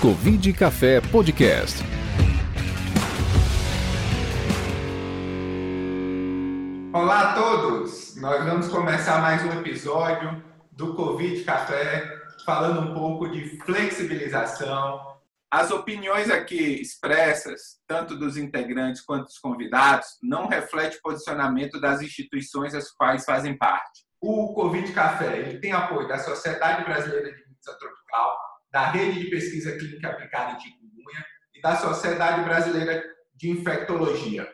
Covid Café Podcast. Olá a todos! Nós vamos começar mais um episódio do Covid Café, falando um pouco de flexibilização. As opiniões aqui expressas, tanto dos integrantes quanto dos convidados, não refletem o posicionamento das instituições às quais fazem parte. O Covid Café ele tem apoio da Sociedade Brasileira de Medicina Tropical, da Rede de Pesquisa Clínica Aplicada em Chikungunya e da Sociedade Brasileira de Infectologia.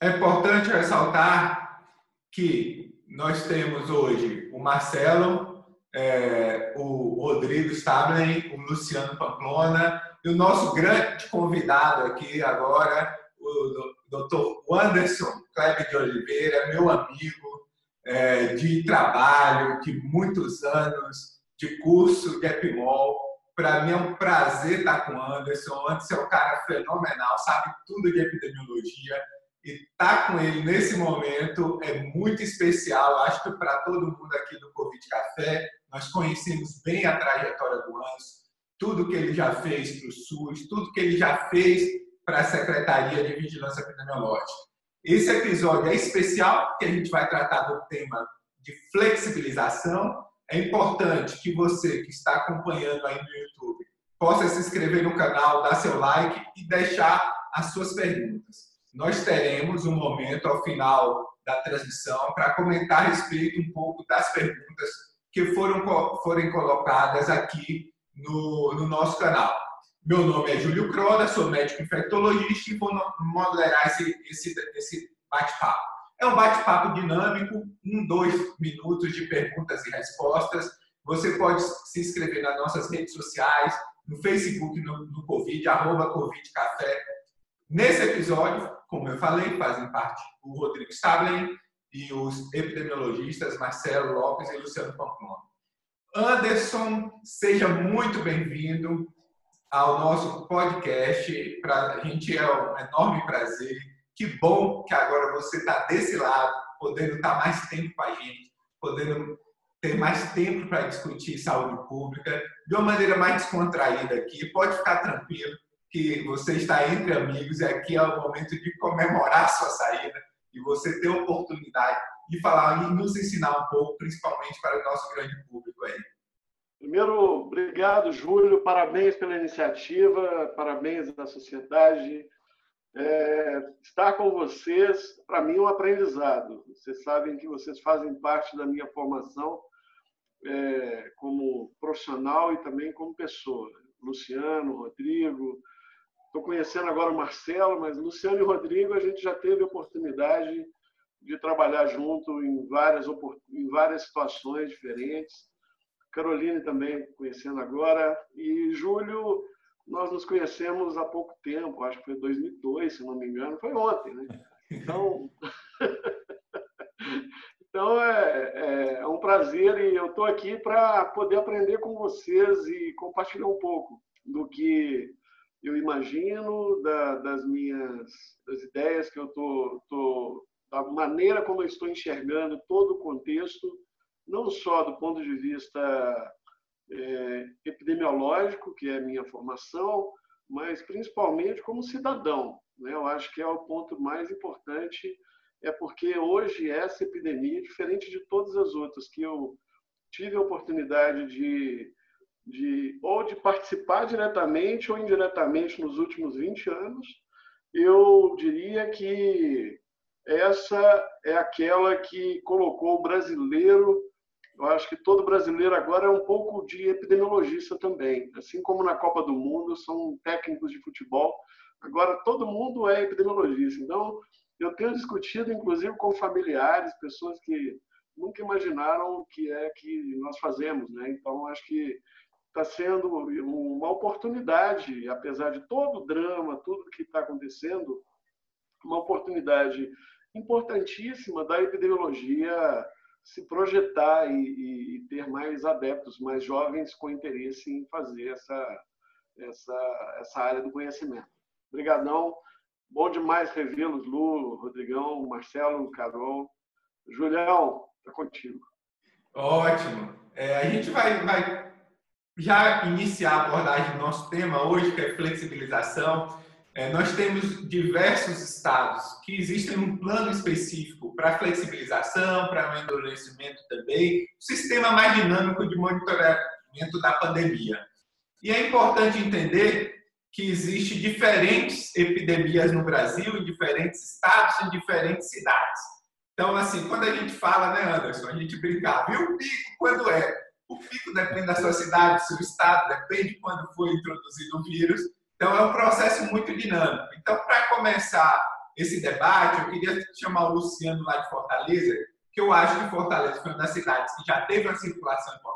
É importante ressaltar que nós temos hoje o Marcelo, é, o Rodrigo Stablen, o Luciano Pamplona e o nosso grande convidado aqui agora, o Dr. Anderson Kleber de Oliveira, meu amigo é, de trabalho, de muitos anos, de curso de Epimol. Para mim é um prazer estar com o Anderson. O Anderson é um cara fenomenal, sabe tudo de epidemiologia e estar tá com ele nesse momento é muito especial. Acho que para todo mundo aqui do Covid Café, nós conhecemos bem a trajetória do Anderson, tudo que ele já fez para o SUS, tudo que ele já fez para a Secretaria de Vigilância Epidemiológica. Esse episódio é especial porque a gente vai tratar do tema de flexibilização. É importante que você que está acompanhando aí no YouTube possa se inscrever no canal, dar seu like e deixar as suas perguntas nós teremos um momento ao final da transmissão para comentar a respeito um pouco das perguntas que foram forem colocadas aqui no, no nosso canal. Meu nome é Júlio Crona, sou médico infectologista e vou moderar esse, esse, esse bate-papo. É um bate-papo dinâmico, um, dois minutos de perguntas e respostas. Você pode se inscrever nas nossas redes sociais, no Facebook, no, no Covid, arroba Covid Café. Nesse episódio, como eu falei, fazem parte o Rodrigo Stablen e os epidemiologistas Marcelo Lopes e Luciano Pamplona. Anderson, seja muito bem-vindo ao nosso podcast. Para a gente é um enorme prazer. Que bom que agora você está desse lado, podendo estar tá mais tempo com a gente, podendo ter mais tempo para discutir saúde pública de uma maneira mais descontraída aqui. Pode ficar tranquilo que você está entre amigos e aqui é o momento de comemorar a sua saída e você ter oportunidade de falar e nos ensinar um pouco, principalmente para o nosso grande público aí. Primeiro, obrigado, Júlio, parabéns pela iniciativa, parabéns à sociedade. É, estar com vocês, para mim, é um aprendizado. Vocês sabem que vocês fazem parte da minha formação é, como profissional e também como pessoa. Luciano, Rodrigo, Estou conhecendo agora o Marcelo, mas Luciano e Rodrigo a gente já teve oportunidade de trabalhar junto em várias, em várias situações diferentes. Caroline também conhecendo agora. E Júlio, nós nos conhecemos há pouco tempo, acho que foi 2002, se não me engano, foi ontem, né? Então, então é, é um prazer e eu estou aqui para poder aprender com vocês e compartilhar um pouco do que eu imagino, da, das minhas das ideias que eu tô, tô, da maneira como eu estou enxergando todo o contexto, não só do ponto de vista é, epidemiológico, que é minha formação, mas principalmente como cidadão. Né? Eu acho que é o ponto mais importante, é porque hoje essa epidemia, diferente de todas as outras que eu tive a oportunidade de de ou de participar diretamente ou indiretamente nos últimos 20 anos, eu diria que essa é aquela que colocou o brasileiro, eu acho que todo brasileiro agora é um pouco de epidemiologista também, assim como na Copa do Mundo são técnicos de futebol, agora todo mundo é epidemiologista. Então, eu tenho discutido inclusive com familiares, pessoas que nunca imaginaram o que é que nós fazemos, né? Então, acho que está sendo uma oportunidade, apesar de todo o drama, tudo que está acontecendo, uma oportunidade importantíssima da epidemiologia se projetar e, e, ter mais adeptos, mais jovens com interesse em fazer essa, essa, essa área do conhecimento. Obrigadão. Bom demais revê-los, Lu, Rodrigão, Marcelo, Carol. Julião, está contigo. Ótimo. É, a gente vai, vai já iniciar a abordagem do nosso tema hoje, que é flexibilização, é, nós temos diversos estados que existem um plano específico para flexibilização, para endurecimento também, um sistema mais dinâmico de monitoramento da pandemia. E é importante entender que existe diferentes epidemias no Brasil, em diferentes estados, em diferentes cidades. Então, assim, quando a gente fala, né, Anderson, a gente brinca, viu o pico quando é? O pico depende da sua cidade, do seu estado, depende de quando foi introduzido o vírus. Então, é um processo muito dinâmico. Então, para começar esse debate, eu queria chamar o Luciano lá de Fortaleza, que eu acho que Fortaleza foi uma das cidades que já teve uma circulação importante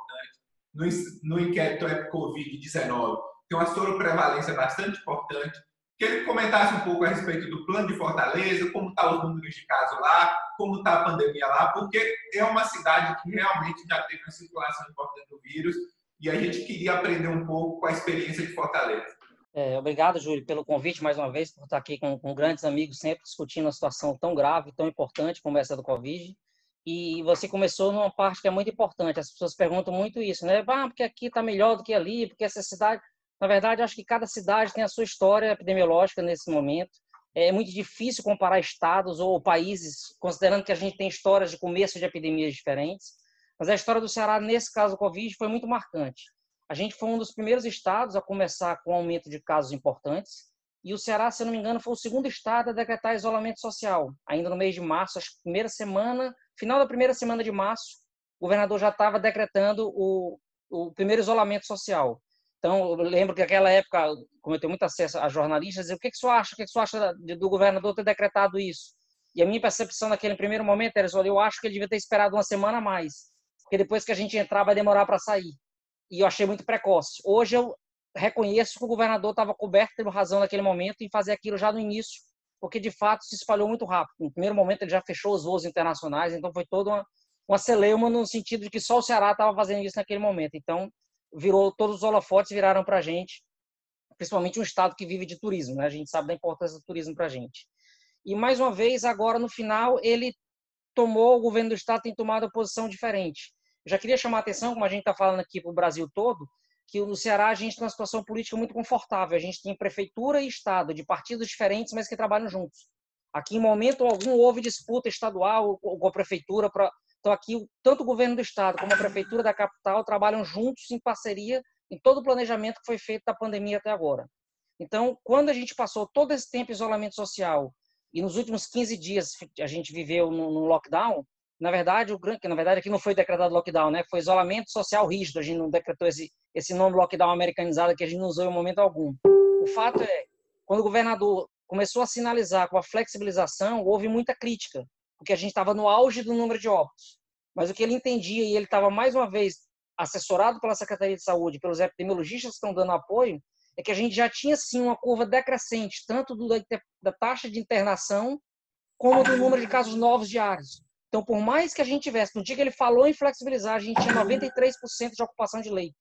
no, no inquérito Covid-19, tem uma soroprevalência bastante importante. Que ele comentasse um pouco a respeito do plano de Fortaleza, como estão tá os números de casos lá, como está a pandemia lá, porque é uma cidade que realmente já teve uma circulação importante do vírus e a gente queria aprender um pouco com a experiência de Fortaleza. É, obrigado, Júlio, pelo convite mais uma vez, por estar aqui com, com, grandes amigos, sempre discutindo uma situação tão grave, tão importante como essa do Covid. E você começou numa parte que é muito importante. As pessoas perguntam muito isso, né? Ah, porque aqui está melhor do que ali, porque essa cidade. Na verdade, acho que cada cidade tem a sua história epidemiológica nesse momento. É muito difícil comparar estados ou países, considerando que a gente tem histórias de começo de epidemias diferentes. Mas a história do Ceará, nesse caso do Covid, foi muito marcante. A gente foi um dos primeiros estados a começar com um aumento de casos importantes. E o Ceará, se não me engano, foi o segundo estado a decretar isolamento social. Ainda no mês de março, acho que primeira semana, final da primeira semana de março, o governador já estava decretando o, o primeiro isolamento social. Então, eu lembro que naquela época, como eu tenho muito acesso a jornalistas, dizia, o que, que você acha? O que, que você acha do governador ter decretado isso? E a minha percepção naquele primeiro momento era, eu acho que ele devia ter esperado uma semana a mais, porque depois que a gente entrar vai demorar para sair e eu achei muito precoce. Hoje eu reconheço que o governador estava coberto, teve razão naquele momento em fazer aquilo já no início, porque de fato se espalhou muito rápido. No primeiro momento ele já fechou os voos internacionais, então foi toda uma, uma celeuma no sentido de que só o Ceará estava fazendo isso naquele momento. Então virou todos os holofotes viraram para a gente, principalmente um estado que vive de turismo, né? A gente sabe da importância do turismo para a gente. E mais uma vez agora no final ele tomou o governo do estado tem tomado uma posição diferente já queria chamar a atenção, como a gente está falando aqui para o Brasil todo, que no Ceará a gente tem uma situação política muito confortável. A gente tem prefeitura e Estado de partidos diferentes, mas que trabalham juntos. Aqui, em momento algum, houve disputa estadual com a prefeitura. Pra... Então, aqui, tanto o governo do Estado como a prefeitura da capital trabalham juntos, em parceria, em todo o planejamento que foi feito da pandemia até agora. Então, quando a gente passou todo esse tempo de isolamento social e nos últimos 15 dias a gente viveu no lockdown, na verdade, o que na verdade aqui não foi decretado lockdown, né? Foi isolamento social rígido. A gente não decretou esse esse nome lockdown americanizado que a gente não usou em momento algum. O fato é, quando o governador começou a sinalizar com a flexibilização, houve muita crítica, porque a gente estava no auge do número de óbitos. Mas o que ele entendia e ele estava mais uma vez assessorado pela Secretaria de Saúde, pelos epidemiologistas que estão dando apoio, é que a gente já tinha sim uma curva decrescente, tanto do, da, da taxa de internação como do número de casos novos diários. Então, por mais que a gente tivesse, no dia que ele falou em flexibilizar, a gente tinha 93% de ocupação de leito.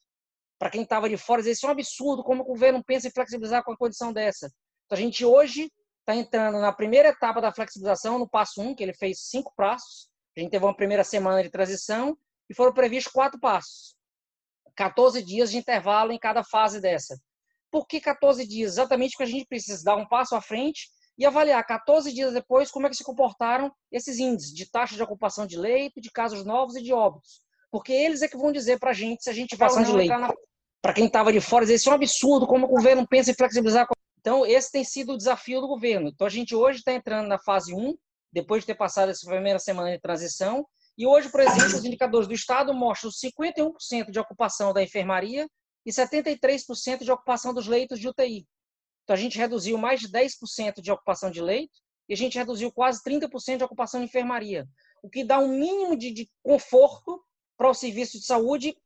Para quem estava de fora, isso é um absurdo como o governo pensa em flexibilizar com a condição dessa. Então, a gente hoje está entrando na primeira etapa da flexibilização, no passo 1, que ele fez cinco passos. A gente teve uma primeira semana de transição e foram previstos quatro passos. 14 dias de intervalo em cada fase dessa. Por que 14 dias? Exatamente porque a gente precisa dar um passo à frente e avaliar 14 dias depois como é que se comportaram esses índices de taxa de ocupação de leito, de casos novos e de óbitos. Porque eles é que vão dizer para a gente se a gente vai de leito. Na... Para quem estava de fora, isso é um absurdo como o governo pensa em flexibilizar. Então, esse tem sido o desafio do governo. Então, a gente hoje está entrando na fase 1, depois de ter passado essa primeira semana de transição. E hoje, por exemplo, os indicadores do Estado mostram 51% de ocupação da enfermaria e 73% de ocupação dos leitos de UTI. Então, a gente reduziu mais de 10% de ocupação de leito e a gente reduziu quase 30% de ocupação de enfermaria, o que dá um mínimo de, de conforto para o serviço de saúde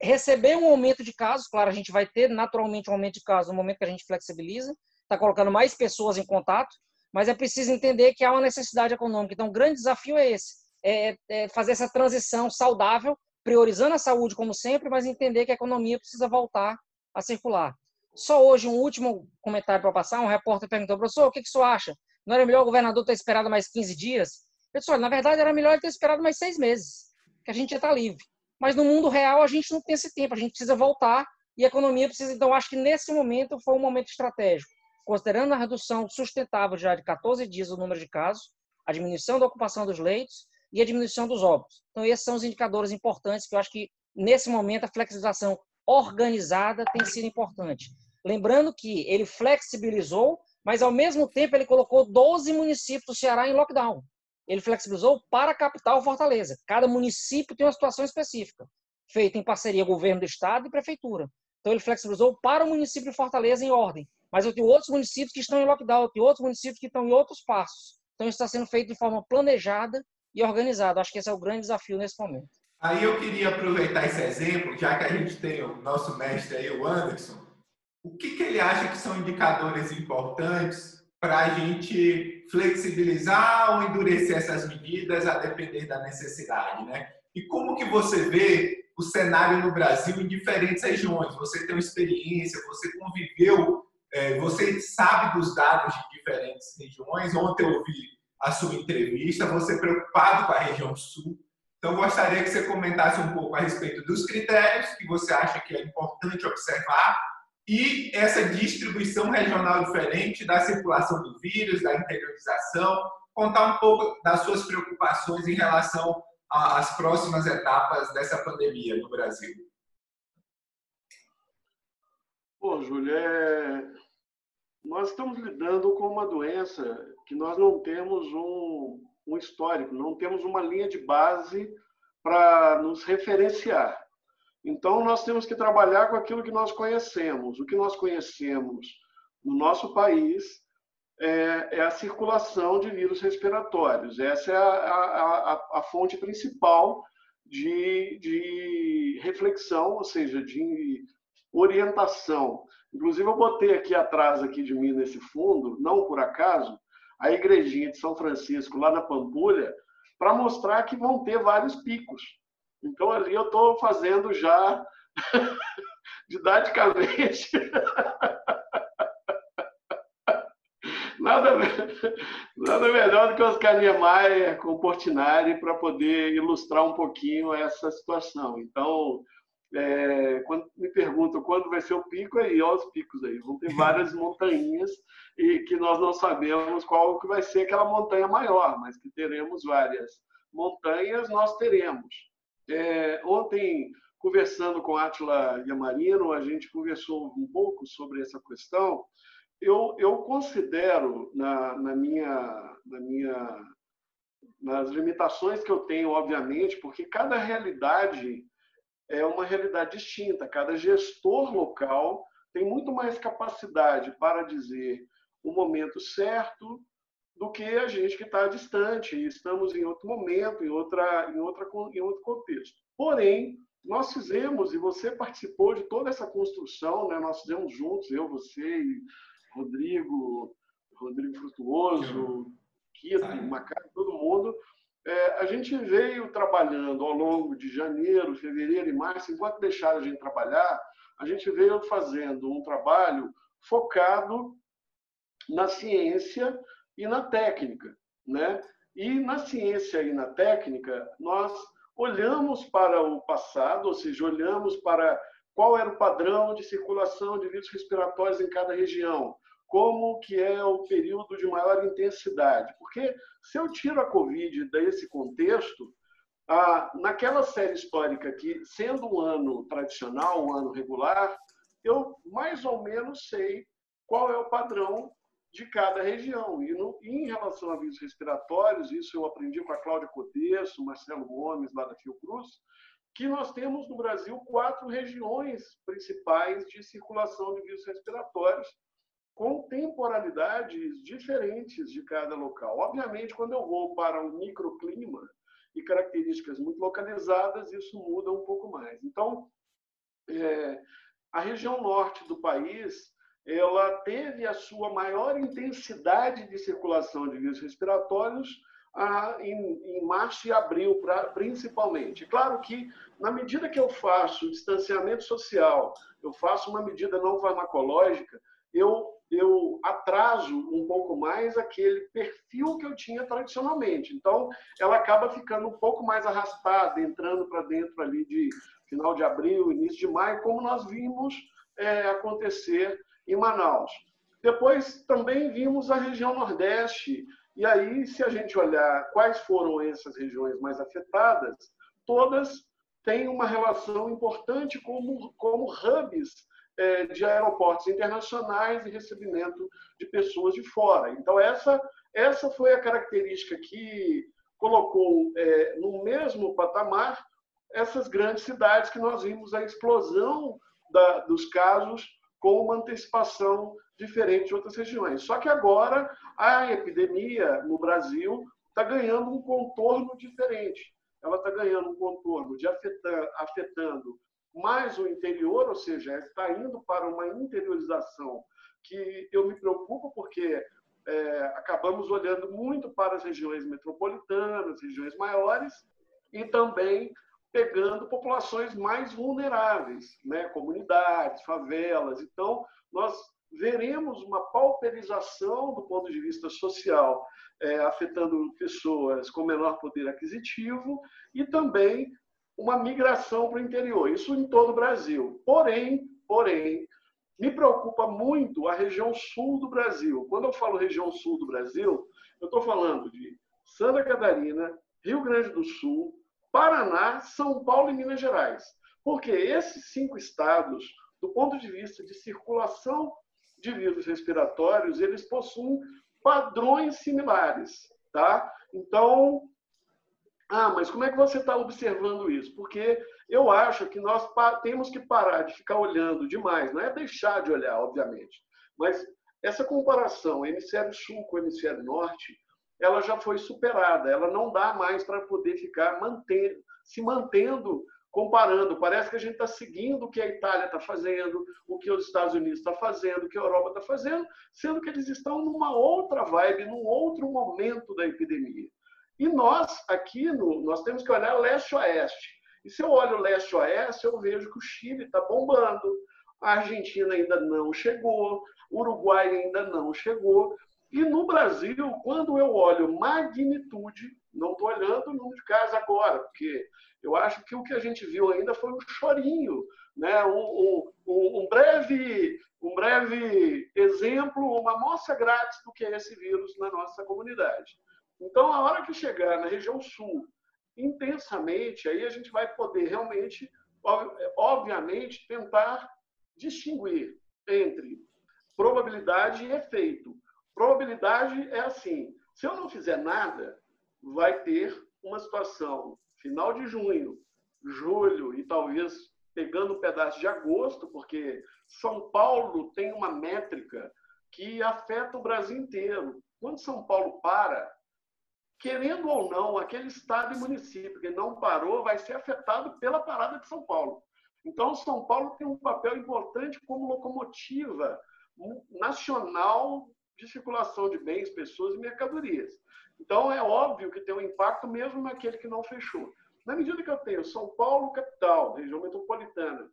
receber um aumento de casos. Claro, a gente vai ter naturalmente um aumento de casos no momento que a gente flexibiliza, está colocando mais pessoas em contato, mas é preciso entender que há uma necessidade econômica. Então, o grande desafio é esse: é, é fazer essa transição saudável, priorizando a saúde como sempre, mas entender que a economia precisa voltar a circular. Só hoje, um último comentário para passar, um repórter perguntou, professor, o que, que o senhor acha? Não era melhor o governador ter esperado mais 15 dias? Olha, na verdade era melhor ele ter esperado mais seis meses, que a gente já está livre. Mas no mundo real a gente não tem esse tempo, a gente precisa voltar E a economia precisa, então, acho que nesse momento foi um momento estratégico, considerando a redução sustentável já de 14 dias do número de casos, a diminuição da ocupação dos leitos e a diminuição dos óbitos. Então, esses são os indicadores importantes que eu acho que, nesse momento, a flexibilização organizada tem sido importante. Lembrando que ele flexibilizou, mas, ao mesmo tempo, ele colocou 12 municípios do Ceará em lockdown. Ele flexibilizou para a capital Fortaleza. Cada município tem uma situação específica, feita em parceria governo do estado e prefeitura. Então, ele flexibilizou para o município de Fortaleza em ordem. Mas eu tenho outros municípios que estão em lockdown, eu tenho outros municípios que estão em outros passos. Então, isso está sendo feito de forma planejada e organizado. Acho que esse é o grande desafio nesse momento. Aí eu queria aproveitar esse exemplo, já que a gente tem o nosso mestre aí, o Anderson, o que, que ele acha que são indicadores importantes para a gente flexibilizar ou endurecer essas medidas a depender da necessidade, né? E como que você vê o cenário no Brasil em diferentes regiões? Você tem uma experiência, você conviveu, é, você sabe dos dados de diferentes regiões. Ontem eu ouvi a sua entrevista, você preocupado com a região sul. Então, gostaria que você comentasse um pouco a respeito dos critérios que você acha que é importante observar e essa distribuição regional diferente da circulação do vírus, da interiorização, contar um pouco das suas preocupações em relação às próximas etapas dessa pandemia no Brasil. Pô, Júlio, é... nós estamos lidando com uma doença que nós não temos um, um histórico, não temos uma linha de base para nos referenciar. Então, nós temos que trabalhar com aquilo que nós conhecemos. O que nós conhecemos no nosso país é, é a circulação de vírus respiratórios. Essa é a, a, a, a fonte principal de, de reflexão, ou seja, de orientação. Inclusive, eu botei aqui atrás aqui de mim, nesse fundo, não por acaso, a igrejinha de São Francisco, lá na Pampulha, para mostrar que vão ter vários picos. Então, ali eu estou fazendo já didaticamente. nada, nada melhor do que Oscar Niemeyer com Portinari para poder ilustrar um pouquinho essa situação. Então, é, quando me perguntam quando vai ser o pico, aí, ó, os picos aí. Vão ter várias montanhas e que nós não sabemos qual que vai ser aquela montanha maior, mas que teremos várias montanhas, nós teremos. É, ontem, conversando com Atila Yamarino, a gente conversou um pouco sobre essa questão. Eu, eu considero, na, na, minha, na minha, nas limitações que eu tenho, obviamente, porque cada realidade é uma realidade distinta. Cada gestor local tem muito mais capacidade para dizer o momento certo do que a gente que está distante e estamos em outro momento, em outra, em outra, em outro contexto. Porém, nós fizemos e você participou de toda essa construção, né? Nós fizemos juntos, eu, você e Rodrigo, Rodrigo Frutuoso, Kito, Macaco, todo mundo é, a gente veio trabalhando ao longo de janeiro, fevereiro e março, enquanto deixaram a gente trabalhar, a gente veio fazendo um trabalho focado na ciência e na técnica, né? E na ciência e na técnica, nós olhamos para o passado, ou seja, olhamos para qual era o padrão de circulação de vírus respiratórios em cada região, como que é o período de maior intensidade. Porque se eu tiro a Covid desse contexto, ah, naquela série histórica que, sendo um ano tradicional, um ano regular, eu mais ou menos sei qual é o padrão de cada região. E, no, em relação a vírus respiratórios, isso eu aprendi com a Cláudia Codesso, Marcelo Gomes, lá da Fiocruz, que nós temos no Brasil quatro regiões principais de circulação de vírus respiratórios, com temporalidades diferentes de cada local. Obviamente, quando eu vou para um microclima e características muito localizadas, isso muda um pouco mais. Então, é, a região norte do país ela teve a sua maior intensidade de circulação de vírus respiratórios ah, em, março e abril, principalmente. Claro que, na medida que eu faço distanciamento social, eu faço uma medida não farmacológica, eu eu atraso um pouco mais aquele perfil que eu tinha tradicionalmente. Então, ela acaba ficando um pouco mais arrastada, entrando para dentro ali de final de abril, início de maio, como nós vimos é, acontecer em Manaus. Depois também vimos a região Nordeste, e aí, se a gente olhar quais foram essas regiões mais afetadas, todas têm uma relação importante como, como hubs é, de aeroportos internacionais e recebimento de pessoas de fora. Então, essa, essa foi a característica que colocou é, no mesmo patamar essas grandes cidades que nós vimos a explosão da, dos casos com uma antecipação diferente de outras regiões. Só que agora a epidemia no Brasil está ganhando um contorno diferente. Ela está ganhando um contorno de afetando, afetando mais o interior, ou seja, está indo para uma interiorização que eu me preocupo porque é, acabamos olhando muito para as regiões metropolitanas, regiões maiores, e também pegando populações mais vulneráveis, né? comunidades, favelas. Então, nós veremos uma pauperização do ponto de vista social, é, afetando pessoas com menor poder aquisitivo e também uma migração para o interior, isso em todo o Brasil. Porém, porém, me preocupa muito a região sul do Brasil. Quando eu falo região sul do Brasil, eu estou falando de Santa Catarina, Rio Grande do Sul, Paraná, São Paulo e Minas Gerais. Porque esses cinco estados, do ponto de vista de circulação de vírus respiratórios, eles possuem padrões similares, tá? Então, ah, mas como é que você está observando isso? Porque eu acho que nós temos que parar de ficar olhando demais, não é deixar de olhar, obviamente, mas essa comparação hemisfério sul com hemisfério norte, ela já foi superada, ela não dá mais para poder ficar manter, se mantendo comparando. Parece que a gente está seguindo o que a Itália está fazendo, o que os Estados Unidos está fazendo, o que a Europa está fazendo, sendo que eles estão numa outra vibe, num outro momento da epidemia. E nós, aqui, no, nós temos que olhar leste-oeste. E se eu olho leste-oeste, eu vejo que o Chile está bombando, a Argentina ainda não chegou, o Uruguai ainda não chegou. E no Brasil, quando eu olho magnitude, não estou olhando o número de casos agora, porque eu acho que o que a gente viu ainda foi um chorinho, né? um, um, um breve, um breve exemplo, uma amostra grátis do que é esse vírus na nossa comunidade. Então, a hora que chegar na região sul, intensamente, aí a gente vai poder realmente, obviamente, tentar distinguir entre probabilidade e efeito. Probabilidade é assim: se eu não fizer nada, vai ter uma situação final de junho, julho e talvez pegando um pedaço de agosto, porque São Paulo tem uma métrica que afeta o Brasil inteiro. Quando São Paulo para, querendo ou não, aquele estado e município que não parou vai ser afetado pela parada de São Paulo. Então, São Paulo tem um papel importante como locomotiva nacional de circulação de bens, pessoas e mercadorias. Então, é óbvio que tem um impacto mesmo naquele que não fechou. Na medida que eu tenho São Paulo, capital, região metropolitana,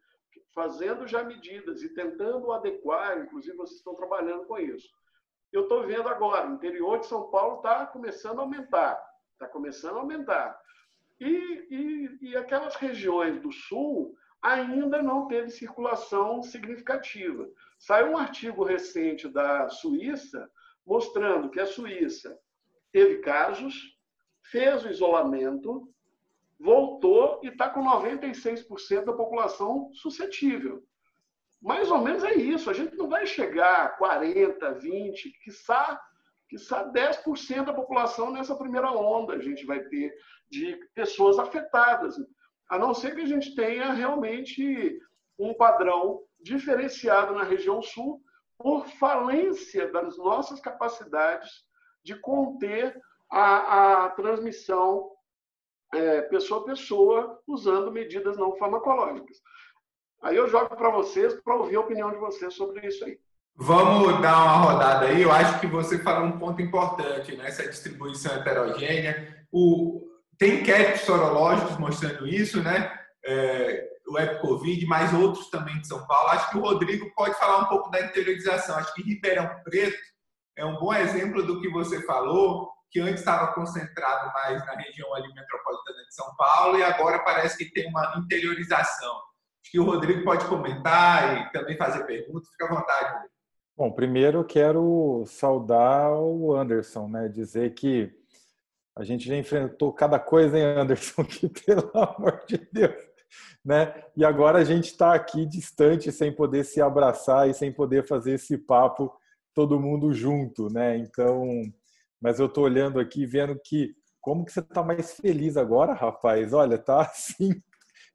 fazendo já medidas e tentando adequar, inclusive vocês estão trabalhando com isso. Eu estou vendo agora, o interior de São Paulo está começando a aumentar, está começando a aumentar. E, e, e aquelas regiões do sul ainda não teve circulação significativa. Saiu um artigo recente da Suíça mostrando que a Suíça teve casos, fez o isolamento, voltou e está com 96% da população suscetível. Mais ou menos é isso. A gente não vai chegar a 40, 20, quiçá, quiçá 10% da população nessa primeira onda a gente vai ter de pessoas afetadas. A não ser que a gente tenha realmente um padrão diferenciado na região sul por falência das nossas capacidades de conter a, a transmissão é, pessoa a pessoa usando medidas não farmacológicas. Aí eu jogo para vocês para ouvir a opinião de vocês sobre isso aí. Vamos dar uma rodada aí. Eu acho que você falou um ponto importante nessa distribuição heterogênea. O, tem inquéritos sorológicos mostrando isso, né? é, o Epcovid, mas outros também de São Paulo. Acho que o Rodrigo pode falar um pouco da interiorização. Acho que Ribeirão Preto é um bom exemplo do que você falou, que antes estava concentrado mais na região ali metropolitana de São Paulo e agora parece que tem uma interiorização. Acho que o Rodrigo pode comentar e também fazer perguntas. Fica à vontade, Rodrigo. Bom, primeiro quero saudar o Anderson, né? Dizer que a gente já enfrentou cada coisa, hein, Anderson? Que pelo amor de Deus, né? E agora a gente está aqui distante, sem poder se abraçar e sem poder fazer esse papo todo mundo junto, né? Então, mas eu estou olhando aqui, vendo que como que você está mais feliz agora, rapaz? Olha, tá assim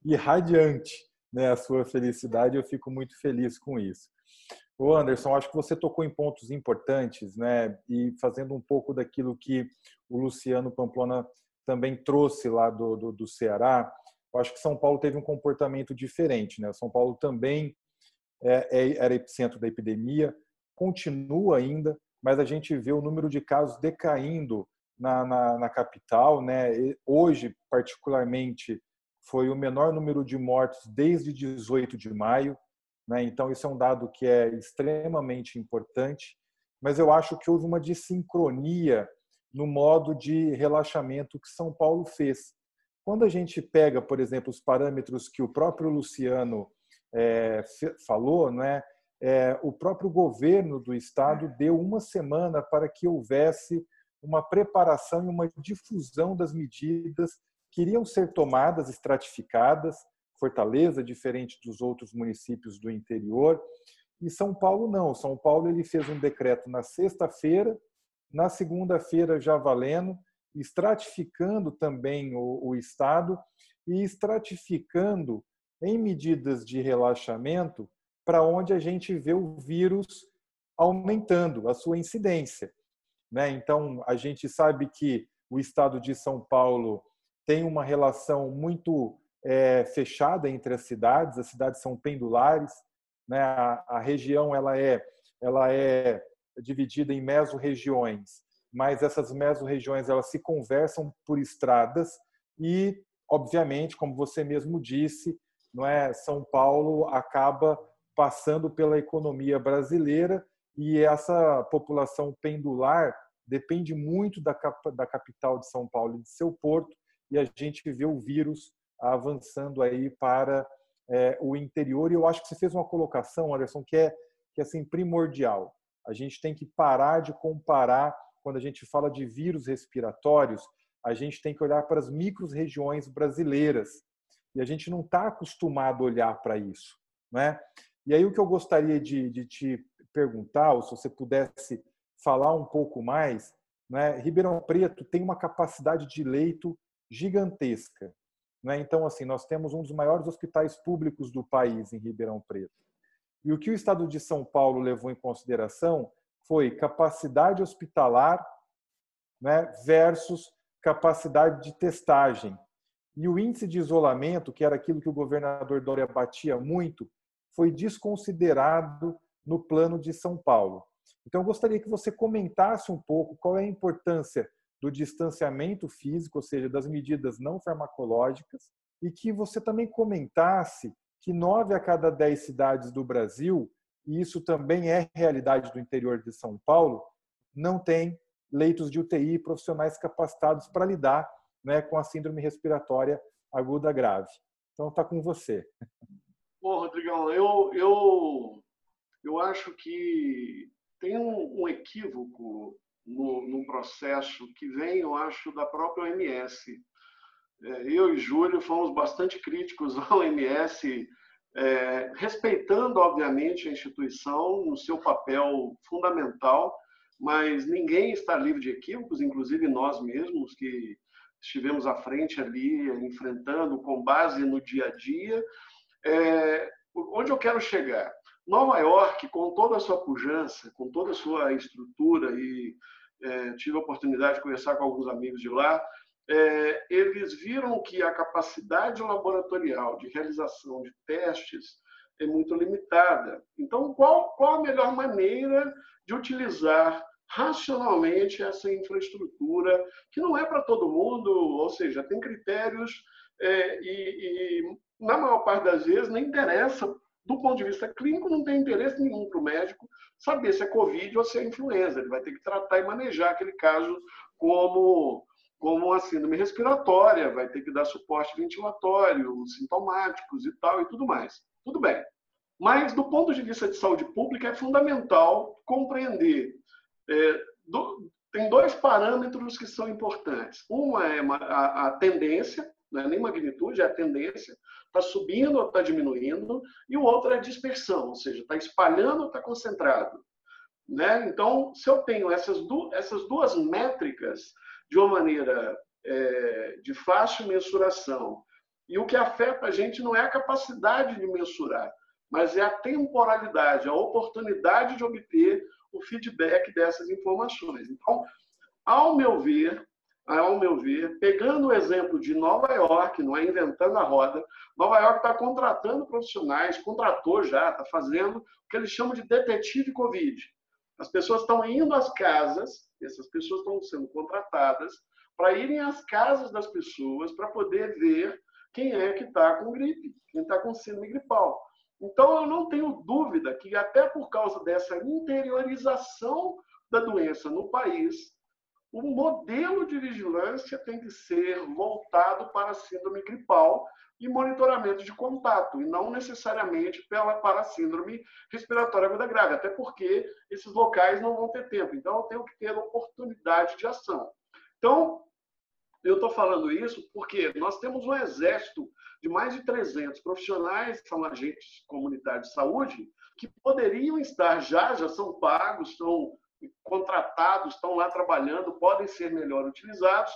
irradiante, né? A sua felicidade, eu fico muito feliz com isso. Ô Anderson, acho que você tocou em pontos importantes, né? E fazendo um pouco daquilo que o Luciano Pamplona também trouxe lá do, do, do Ceará, eu acho que São Paulo teve um comportamento diferente, né? São Paulo também é, é, era epicentro da epidemia, continua ainda, mas a gente vê o número de casos decaindo na, na, na capital, né? Hoje, particularmente, foi o menor número de mortos desde 18 de maio. Né? Então, isso é um dado que é extremamente importante, mas eu acho que houve uma dissincronia no modo de relaxamento que São Paulo fez. Quando a gente pega, por exemplo, os parâmetros que o próprio Luciano é, falou, né, é, o próprio governo do estado deu uma semana para que houvesse uma preparação e uma difusão das medidas que iriam ser tomadas, estratificadas, Fortaleza, diferente dos outros municípios do interior. E São Paulo não. São Paulo ele fez um decreto na sexta-feira, na segunda-feira já valendo, estratificando também o, o estado e estratificando em medidas de relaxamento para onde a gente vê o vírus aumentando a sua incidência. Né? Então, a gente sabe que o estado de São Paulo tem uma relação muito é, fechada entre as cidades, as cidades são pendulares, né? a, a região ela é, ela é dividida em mesorregiões, mas essas mesorregiões elas se conversam por estradas e, obviamente, como você mesmo disse, não é São Paulo acaba passando pela economia brasileira e essa população pendular depende muito da, da capital de São Paulo e de seu porto e a gente vê o vírus avançando aí para é, o interior. E eu acho que você fez uma colocação, Anderson, que é, que é assim, primordial. A gente tem que parar de comparar, quando a gente fala de vírus respiratórios, a gente tem que olhar para as micro-regiões brasileiras. E a gente não está acostumado a olhar para isso. Né? E aí o que eu gostaria de, de te perguntar, ou se você pudesse falar um pouco mais, né? Ribeirão Preto tem uma capacidade de leito gigantesca. Né? Então, assim, nós temos um dos maiores hospitais públicos do país em Ribeirão Preto. E o que o Estado de São Paulo levou em consideração foi capacidade hospitalar né, versus capacidade de testagem. E o índice de isolamento, que era aquilo que o governador Dória batia muito, foi desconsiderado no plano de São Paulo. Então, eu gostaria que você comentasse um pouco qual é a importância do distanciamento físico, ou seja, das medidas não farmacológicas, e que você também comentasse que nove a cada dez cidades do Brasil, e isso também é realidade do interior de São Paulo, não tem leitos de UTI profissionais capacitados para lidar né, com a síndrome respiratória aguda grave. Então, está com você. Bom, Rodrigão, eu, eu, eu acho que tem um, um equívoco no, no processo que vem, eu acho, da própria OMS. É, eu e Júlio fomos bastante críticos à OMS, é, respeitando, obviamente, a instituição no seu papel fundamental, mas ninguém está livre de equívocos, inclusive nós mesmos, que estivemos à frente ali, enfrentando com base no dia a dia. É, onde eu quero chegar? Nova York, com toda a sua pujança, com toda a sua estrutura, e é, tive a oportunidade de conversar com alguns amigos de lá, é, eles viram que a capacidade laboratorial de realização de testes é muito limitada. Então, qual, qual a melhor maneira de utilizar racionalmente essa infraestrutura, que não é para todo mundo, ou seja, tem critérios é, e, e na maior parte das vezes, nem interessa, do ponto de vista clínico, não tem interesse nenhum para o médico saber se é Covid ou se é influenza. Ele vai ter que tratar e manejar aquele caso como, como uma síndrome respiratória, vai ter que dar suporte ventilatório, sintomáticos e tal e tudo mais. Tudo bem. Mas, do ponto de vista de saúde pública, é fundamental compreender. É, do, tem dois parâmetros que são importantes. Uma é a, a tendência, não é nem magnitude, é a tendência, está subindo ou está diminuindo, e o outro é a dispersão, ou seja, está espalhando ou está concentrado. Né? Então, se eu tenho essas, du essas duas métricas de uma maneira é, de fácil mensuração, e o que afeta a gente não é a capacidade de mensurar, mas é a temporalidade, a oportunidade de obter o feedback dessas informações. Então, ao meu ver, ao meu ver, pegando o exemplo de Nova York, não é inventando a roda, Nova York está contratando profissionais, contratou já, está fazendo o que eles chamam de detetive Covid. As pessoas estão indo às casas, essas pessoas estão sendo contratadas para irem às casas das pessoas para poder ver quem é que está com gripe, quem está com síndrome gripal. Então, eu não tenho dúvida que, até por causa dessa interiorização da doença no país, o modelo de vigilância tem que ser voltado para a síndrome gripal e monitoramento de contato, e não necessariamente pela, para a síndrome respiratória aguda grave, até porque esses locais não vão ter tempo. Então, eu tenho que ter oportunidade de ação. Então, eu estou falando isso porque nós temos um exército de mais de 300 profissionais, são agentes comunitários de saúde, que poderiam estar já, já são pagos, são contratados, estão lá trabalhando, podem ser melhor utilizados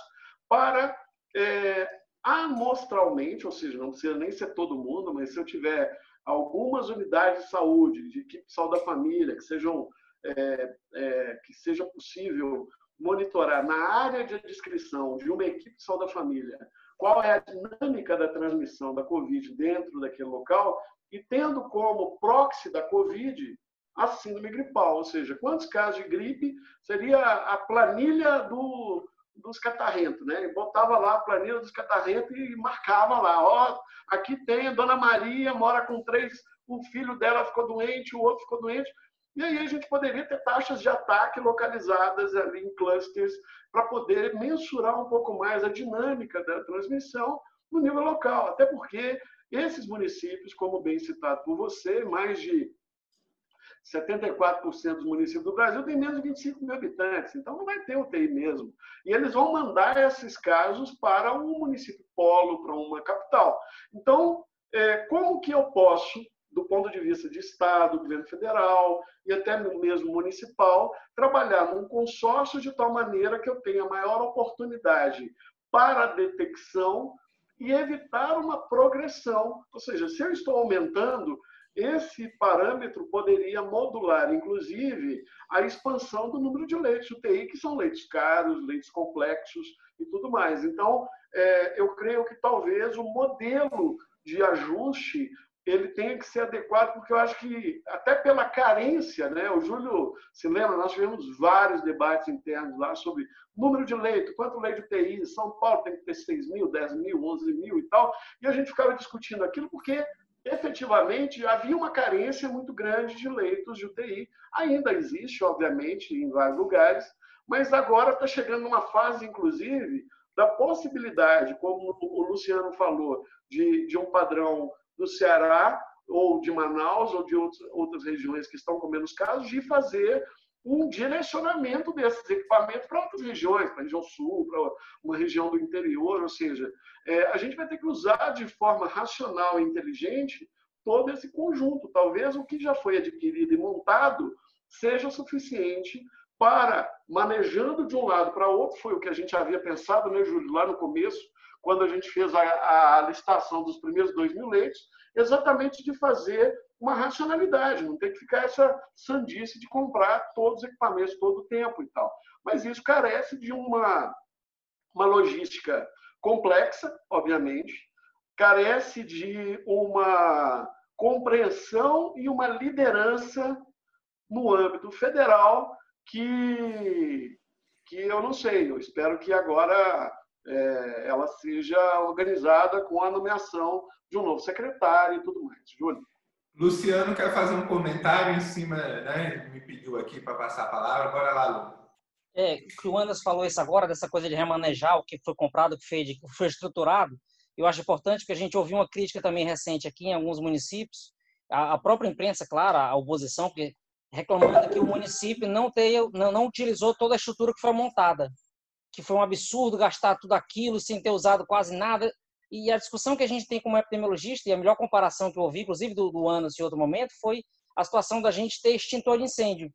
para é, amostralmente, ou seja, não precisa nem ser todo mundo, mas se eu tiver algumas unidades de saúde, de equipe de saúde da família, que sejam é, é, que seja possível monitorar na área de descrição de uma equipe de saúde da família qual é a dinâmica da transmissão da Covid dentro daquele local e tendo como proxy da Covid a síndrome gripal, ou seja, quantos casos de gripe seria a planilha do, dos catarrentos, né? Botava lá a planilha dos catarrentos e marcava lá, ó, aqui tem a Dona Maria, mora com três, o filho dela ficou doente, o outro ficou doente, e aí a gente poderia ter taxas de ataque localizadas ali em clusters para poder mensurar um pouco mais a dinâmica da transmissão no nível local, até porque esses municípios, como bem citado por você, mais de 74% dos municípios do Brasil têm menos de 25 mil habitantes, então não vai ter UTI mesmo. E eles vão mandar esses casos para um município polo, para uma capital. Então, é, como que eu posso do ponto de vista de Estado, governo federal e até mesmo municipal, trabalhar num consórcio de tal maneira que eu tenha maior oportunidade para a detecção e evitar uma progressão. Ou seja, se eu estou aumentando, esse parâmetro poderia modular, inclusive, a expansão do número de leitos UTI, que são leitos caros, leitos complexos e tudo mais. Então, é, eu creio que talvez o modelo de ajuste ele tenha que ser adequado, porque eu acho que, até pela carência, né? o Júlio se lembra, nós tivemos vários debates internos lá sobre número de leito, quanto leito UTI, São Paulo tem que ter 6 mil, 10 mil, 11 mil e tal, e a gente ficava discutindo aquilo porque efetivamente havia uma carência muito grande de leitos de UTI. Ainda existe, obviamente, em vários lugares, mas agora está chegando numa fase, inclusive, da possibilidade, como o Luciano falou, de, de um padrão do Ceará ou de Manaus ou de outras regiões que estão com menos casos, de fazer um direcionamento desses equipamentos para outras regiões, para a região sul, para uma região do interior, ou seja, é, a gente vai ter que usar de forma racional e inteligente todo esse conjunto. Talvez o que já foi adquirido e montado seja suficiente para, manejando de um lado para outro, foi o que a gente havia pensado, né, Júlio, lá no começo, quando a gente fez a, a licitação dos primeiros dois mil leitos, exatamente de fazer uma racionalidade, não tem que ficar essa sandice de comprar todos os equipamentos todo o tempo e tal. Mas isso carece de uma, uma logística complexa, obviamente, carece de uma compreensão e uma liderança no âmbito federal que, que eu não sei, eu espero que agora é, ela seja organizada com a nomeação de um novo secretário e tudo mais. Júlio. Luciano quer fazer um comentário em cima, né? Me pediu aqui para passar a palavra. Bora lá, Lu. É, que o Anderson falou isso agora, dessa coisa de remanejar o que foi comprado, o que foi, foi estruturado. Eu acho importante que a gente ouviu uma crítica também recente aqui em alguns municípios, a, a própria imprensa, claro, a oposição, porque reclamando que o município não, tenha, não, não utilizou toda a estrutura que foi montada, que foi um absurdo gastar tudo aquilo sem ter usado quase nada. E a discussão que a gente tem como epidemiologista, e a melhor comparação que eu ouvi, inclusive do, do ano em outro momento, foi a situação da gente ter extintor de incêndio.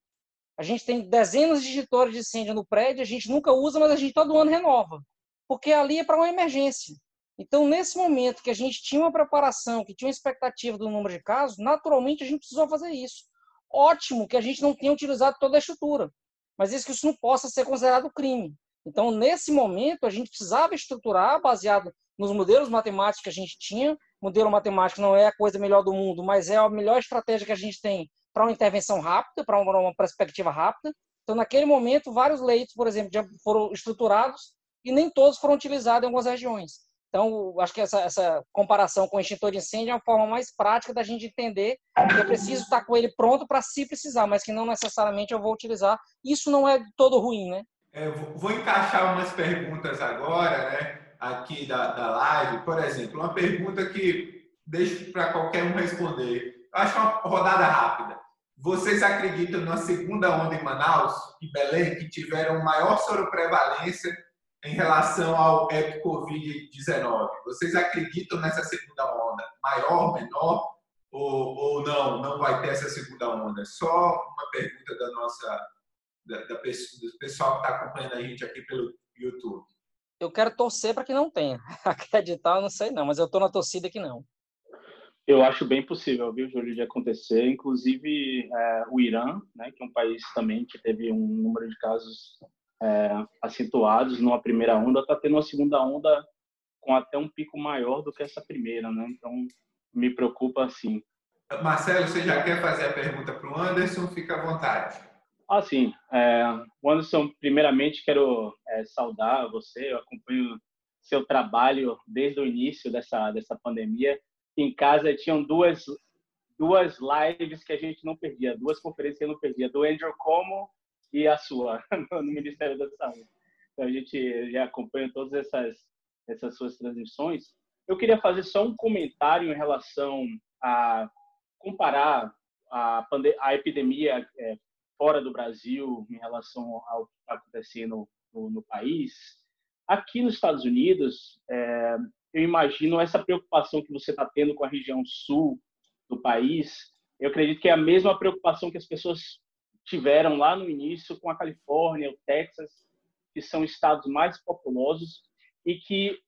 A gente tem dezenas de extintores de incêndio no prédio, a gente nunca usa, mas a gente todo ano renova, porque ali é para uma emergência. Então, nesse momento que a gente tinha uma preparação, que tinha uma expectativa do número de casos, naturalmente a gente precisou fazer isso. Ótimo que a gente não tenha utilizado toda a estrutura, mas isso que isso não possa ser considerado crime. Então, nesse momento, a gente precisava estruturar baseado nos modelos matemáticos que a gente tinha. Modelo matemático não é a coisa melhor do mundo, mas é a melhor estratégia que a gente tem para uma intervenção rápida, para uma perspectiva rápida. Então, naquele momento, vários leitos, por exemplo, já foram estruturados e nem todos foram utilizados em algumas regiões. Então, acho que essa, essa comparação com o extintor de incêndio é uma forma mais prática da gente entender que eu preciso estar com ele pronto para se precisar, mas que não necessariamente eu vou utilizar. Isso não é todo ruim, né? É, vou encaixar umas perguntas agora, né? Aqui da, da live. Por exemplo, uma pergunta que deixo para qualquer um responder. Eu acho uma rodada rápida. Vocês acreditam na segunda onda em Manaus e Belém, que tiveram maior soroprevalência em relação ao Covid-19? Vocês acreditam nessa segunda onda? Maior, menor? Ou, ou não, não vai ter essa segunda onda? Só uma pergunta da nossa, da, da do pessoal que está acompanhando a gente aqui pelo YouTube. Eu quero torcer para que não tenha. Acreditar, eu não sei não, mas eu estou na torcida que não. Eu acho bem possível, viu, Júlio, de acontecer. Inclusive, é, o Irã, né, que é um país também que teve um número de casos é, acentuados numa primeira onda, está tendo uma segunda onda com até um pico maior do que essa primeira, né? Então, me preocupa assim. Marcelo, você já quer fazer a pergunta para o Anderson? Fica à vontade. Ah, sim. É, Anderson, primeiramente quero é, saudar você. Eu acompanho seu trabalho desde o início dessa dessa pandemia. Em casa tinham duas duas lives que a gente não perdia, duas conferências que eu não perdia, do Andrew Como e a sua no Ministério da Saúde. Então a gente já acompanha todas essas essas suas transmissões. Eu queria fazer só um comentário em relação a comparar a, a epidemia é, fora do Brasil em relação ao que está acontecendo no, no, país. Aqui nos Estados Unidos, é, eu imagino essa preocupação que você está tendo com a região sul do país. Eu acredito que é a mesma preocupação que as pessoas tiveram lá no início com a Califórnia, o Texas, que são estados mais populosos e que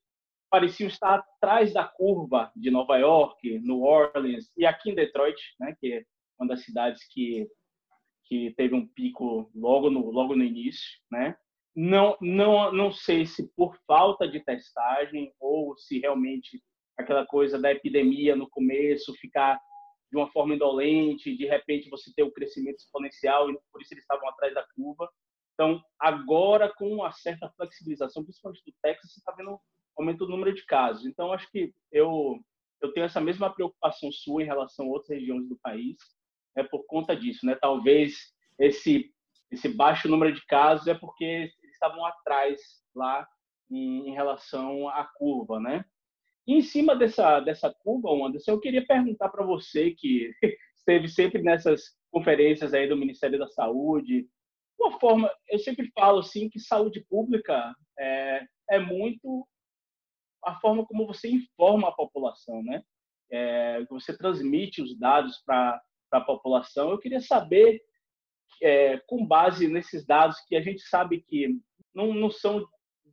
pareciam estar atrás da curva de Nova York, New Orleans e aqui em Detroit, né, que é uma das cidades que que teve um pico logo no logo no início, né? Não não não sei se por falta de testagem ou se realmente aquela coisa da epidemia no começo ficar de uma forma indolente, de repente você ter o um crescimento exponencial e por isso eles estavam atrás da curva. Então, agora com uma certa flexibilização, principalmente do Texas, você está vendo aumento do número de casos. Então, acho que eu eu tenho essa mesma preocupação sua em relação a outras regiões do país, é por conta disso, né? Talvez esse esse baixo número de casos é porque eles estavam atrás lá em, em relação à curva, né? E em cima dessa, dessa curva, Anderson, eu queria perguntar para você que esteve sempre nessas conferências aí do Ministério da Saúde, uma forma, eu sempre falo assim que saúde pública é, é muito a forma como você informa a população, né? É, você transmite os dados para a população. Eu queria saber, é, com base nesses dados que a gente sabe que não, não são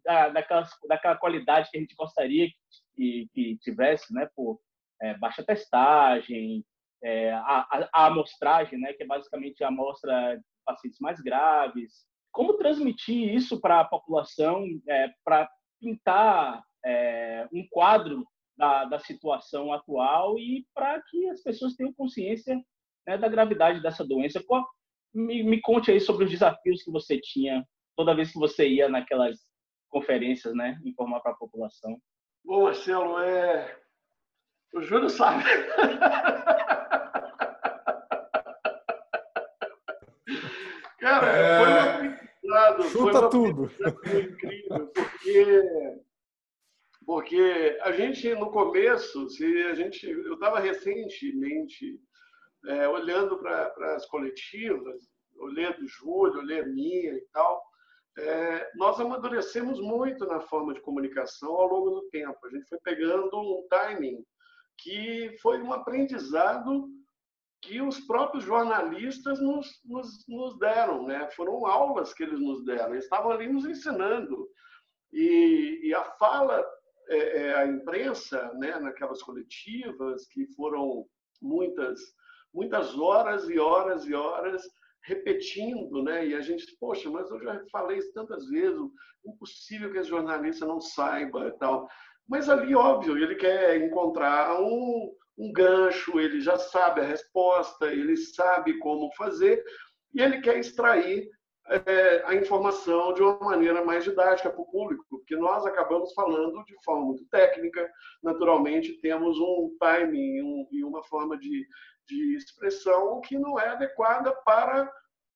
da, daquelas, daquela qualidade que a gente gostaria que, que tivesse, né, por é, baixa testagem, é, a, a, amostragem, né, que é basicamente a amostra de pacientes mais graves. Como transmitir isso para a população, é, para pintar é, um quadro da, da, situação atual e para que as pessoas tenham consciência né, da gravidade dessa doença. Qual, me, me conte aí sobre os desafios que você tinha toda vez que você ia naquelas conferências, né? Informar para a população. Bom, Marcelo, é... o Júlio sabe. Cara, é... foi uma aprendizado. Chuta tudo. incrível, porque, porque a gente, no começo, se a gente, eu estava recentemente é, olhando para as coletivas, olhei do Júlio, olhei a minha e tal, é, nós amadurecemos muito na forma de comunicação ao longo do tempo. A gente foi pegando um timing que foi um aprendizado que os próprios jornalistas nos, nos, nos deram, né? Foram aulas que eles nos deram, eles estavam ali nos ensinando. E, e a fala, é, é, a imprensa, né, naquelas coletivas, que foram muitas, muitas horas e horas e horas repetindo, né? E a gente, poxa, mas eu já falei isso tantas vezes, impossível que esse jornalista não saiba e tal. Mas ali, óbvio, ele quer encontrar um, um gancho, ele já sabe a resposta, ele sabe como fazer, e ele quer extrair é, a informação de uma maneira mais didática para o público, porque nós acabamos falando de forma muito técnica, naturalmente temos um timing um, e uma forma de, de expressão que não é adequada para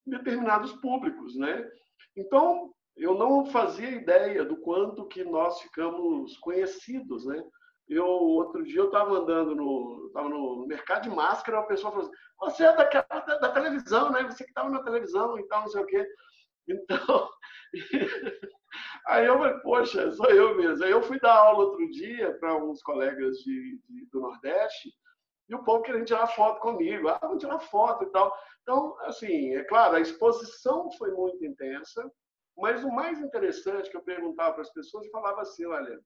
determinados públicos, né? Então, eu não fazia ideia do quanto que nós ficamos conhecidos, né? Eu, outro dia, eu estava andando no, tava no mercado de máscara, a pessoa falou assim, você é daquela, da, da televisão, né? Você que estava na televisão e tal, não sei o quê. Então, aí eu falei, poxa, sou eu mesmo. Aí eu fui dar aula outro dia para alguns colegas de, de, do Nordeste e o povo querendo tirar foto comigo. Ah, vamos tirar foto e tal. Então, assim, é claro, a exposição foi muito intensa, mas o mais interessante que eu perguntava para as pessoas, eu falava assim, olha,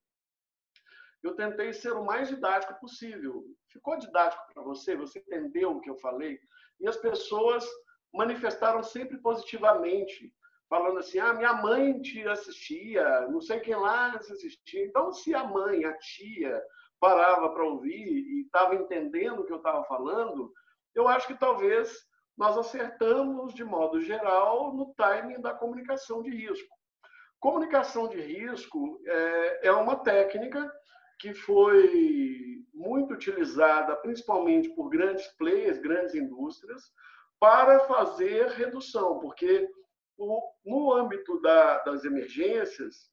eu tentei ser o mais didático possível. Ficou didático para você? Você entendeu o que eu falei? E as pessoas manifestaram sempre positivamente, falando assim: ah, minha mãe te assistia, não sei quem lá te assistia. Então, se a mãe, a tia, parava para ouvir e estava entendendo o que eu estava falando, eu acho que talvez nós acertamos, de modo geral, no timing da comunicação de risco. Comunicação de risco é, é uma técnica que foi muito utilizada principalmente por grandes players, grandes indústrias, para fazer redução, porque no âmbito da, das emergências,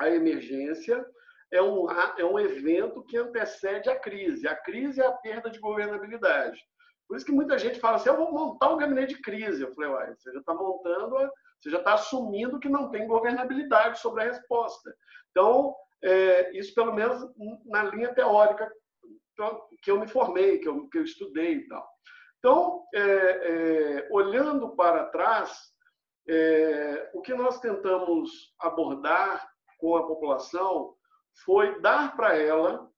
a emergência é um, é um evento que antecede a crise. A crise é a perda de governabilidade. Por isso que muita gente fala assim: eu vou montar um gabinete de crise. Eu falei, uai, você já está montando, você já está assumindo que não tem governabilidade sobre a resposta. Então, é, isso pelo menos na linha teórica que eu me formei, que eu, que eu estudei e tal. Então, é, é, olhando para trás, é, o que nós tentamos abordar com a população foi dar para ela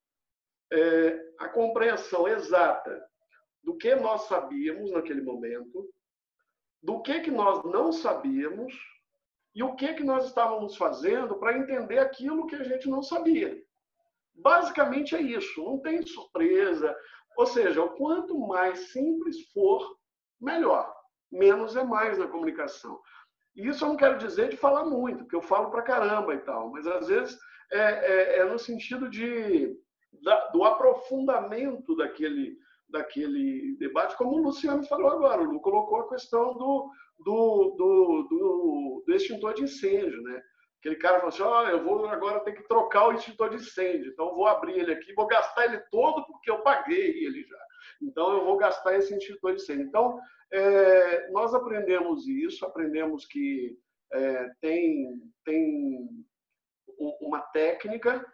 é, a compreensão exata do que nós sabíamos naquele momento, do que, que nós não sabíamos e o que, que nós estávamos fazendo para entender aquilo que a gente não sabia. Basicamente é isso, não tem surpresa. Ou seja, o quanto mais simples for, melhor. Menos é mais na comunicação. E isso eu não quero dizer de falar muito, porque eu falo para caramba e tal, mas às vezes é, é, é no sentido de, da, do aprofundamento daquele, daquele debate, como o Luciano falou agora. O Lu colocou a questão do, do, do, do, do extintor de incêndio, né? Aquele cara falou assim: oh, eu vou agora ter que trocar o extintor de incêndio, então vou abrir ele aqui, vou gastar ele todo porque eu paguei ele já. Então eu vou gastar esse extintor de incêndio. Então é, nós aprendemos isso, aprendemos que é, tem, tem uma técnica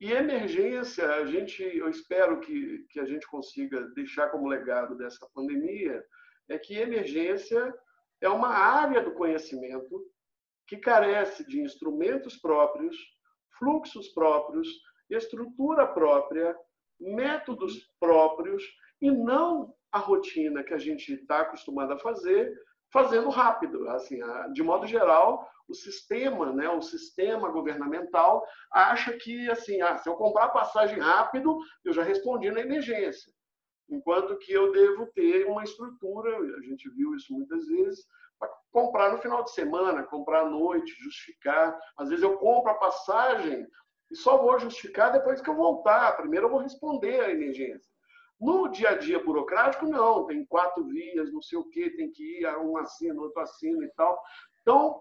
e emergência, a gente, eu espero que, que a gente consiga deixar como legado dessa pandemia, é que emergência é uma área do conhecimento que carece de instrumentos próprios, fluxos próprios, estrutura própria, métodos próprios e não a rotina que a gente está acostumado a fazer, fazendo rápido. Assim, de modo geral, o sistema, né, o sistema governamental acha que assim, ah, se eu comprar passagem rápido, eu já respondi na emergência enquanto que eu devo ter uma estrutura, a gente viu isso muitas vezes, para comprar no final de semana, comprar à noite, justificar. Às vezes eu compro a passagem e só vou justificar depois que eu voltar. Primeiro eu vou responder a emergência. No dia a dia burocrático, não. Tem quatro vias, não sei o quê, tem que ir, um assino, outro assino e tal. Então,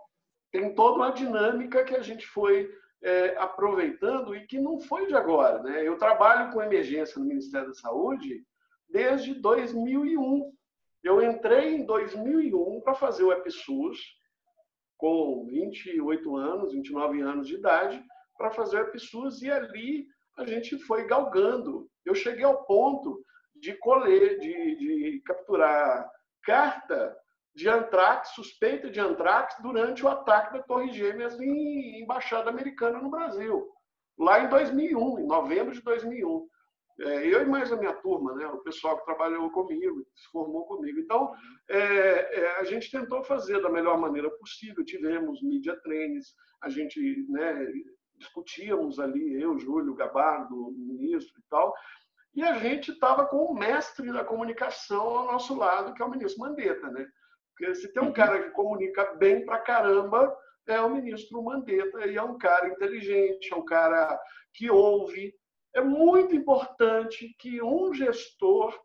tem toda uma dinâmica que a gente foi é, aproveitando e que não foi de agora. Né? Eu trabalho com emergência no Ministério da Saúde desde 2001. Eu entrei em 2001 para fazer o EPSUS, com 28 anos, 29 anos de idade, para fazer o EPSUS, e ali a gente foi galgando. Eu cheguei ao ponto de colher, de, de capturar carta de antrax, suspeita de antrax, durante o ataque da Torre Gêmeas em embaixada americana no Brasil, lá em 2001, em novembro de 2001. É, eu e mais a minha turma, né, o pessoal que trabalhou comigo, que se formou comigo. Então, é, é, a gente tentou fazer da melhor maneira possível. Tivemos media trainings, a gente né, discutíamos ali, eu, Júlio, Gabardo, o ministro e tal, e a gente estava com o mestre da comunicação ao nosso lado, que é o ministro Mandetta, né? Porque se tem um uhum. cara que comunica bem pra caramba, é o ministro Mandetta, e é um cara inteligente, é um cara que ouve. É muito importante que um gestor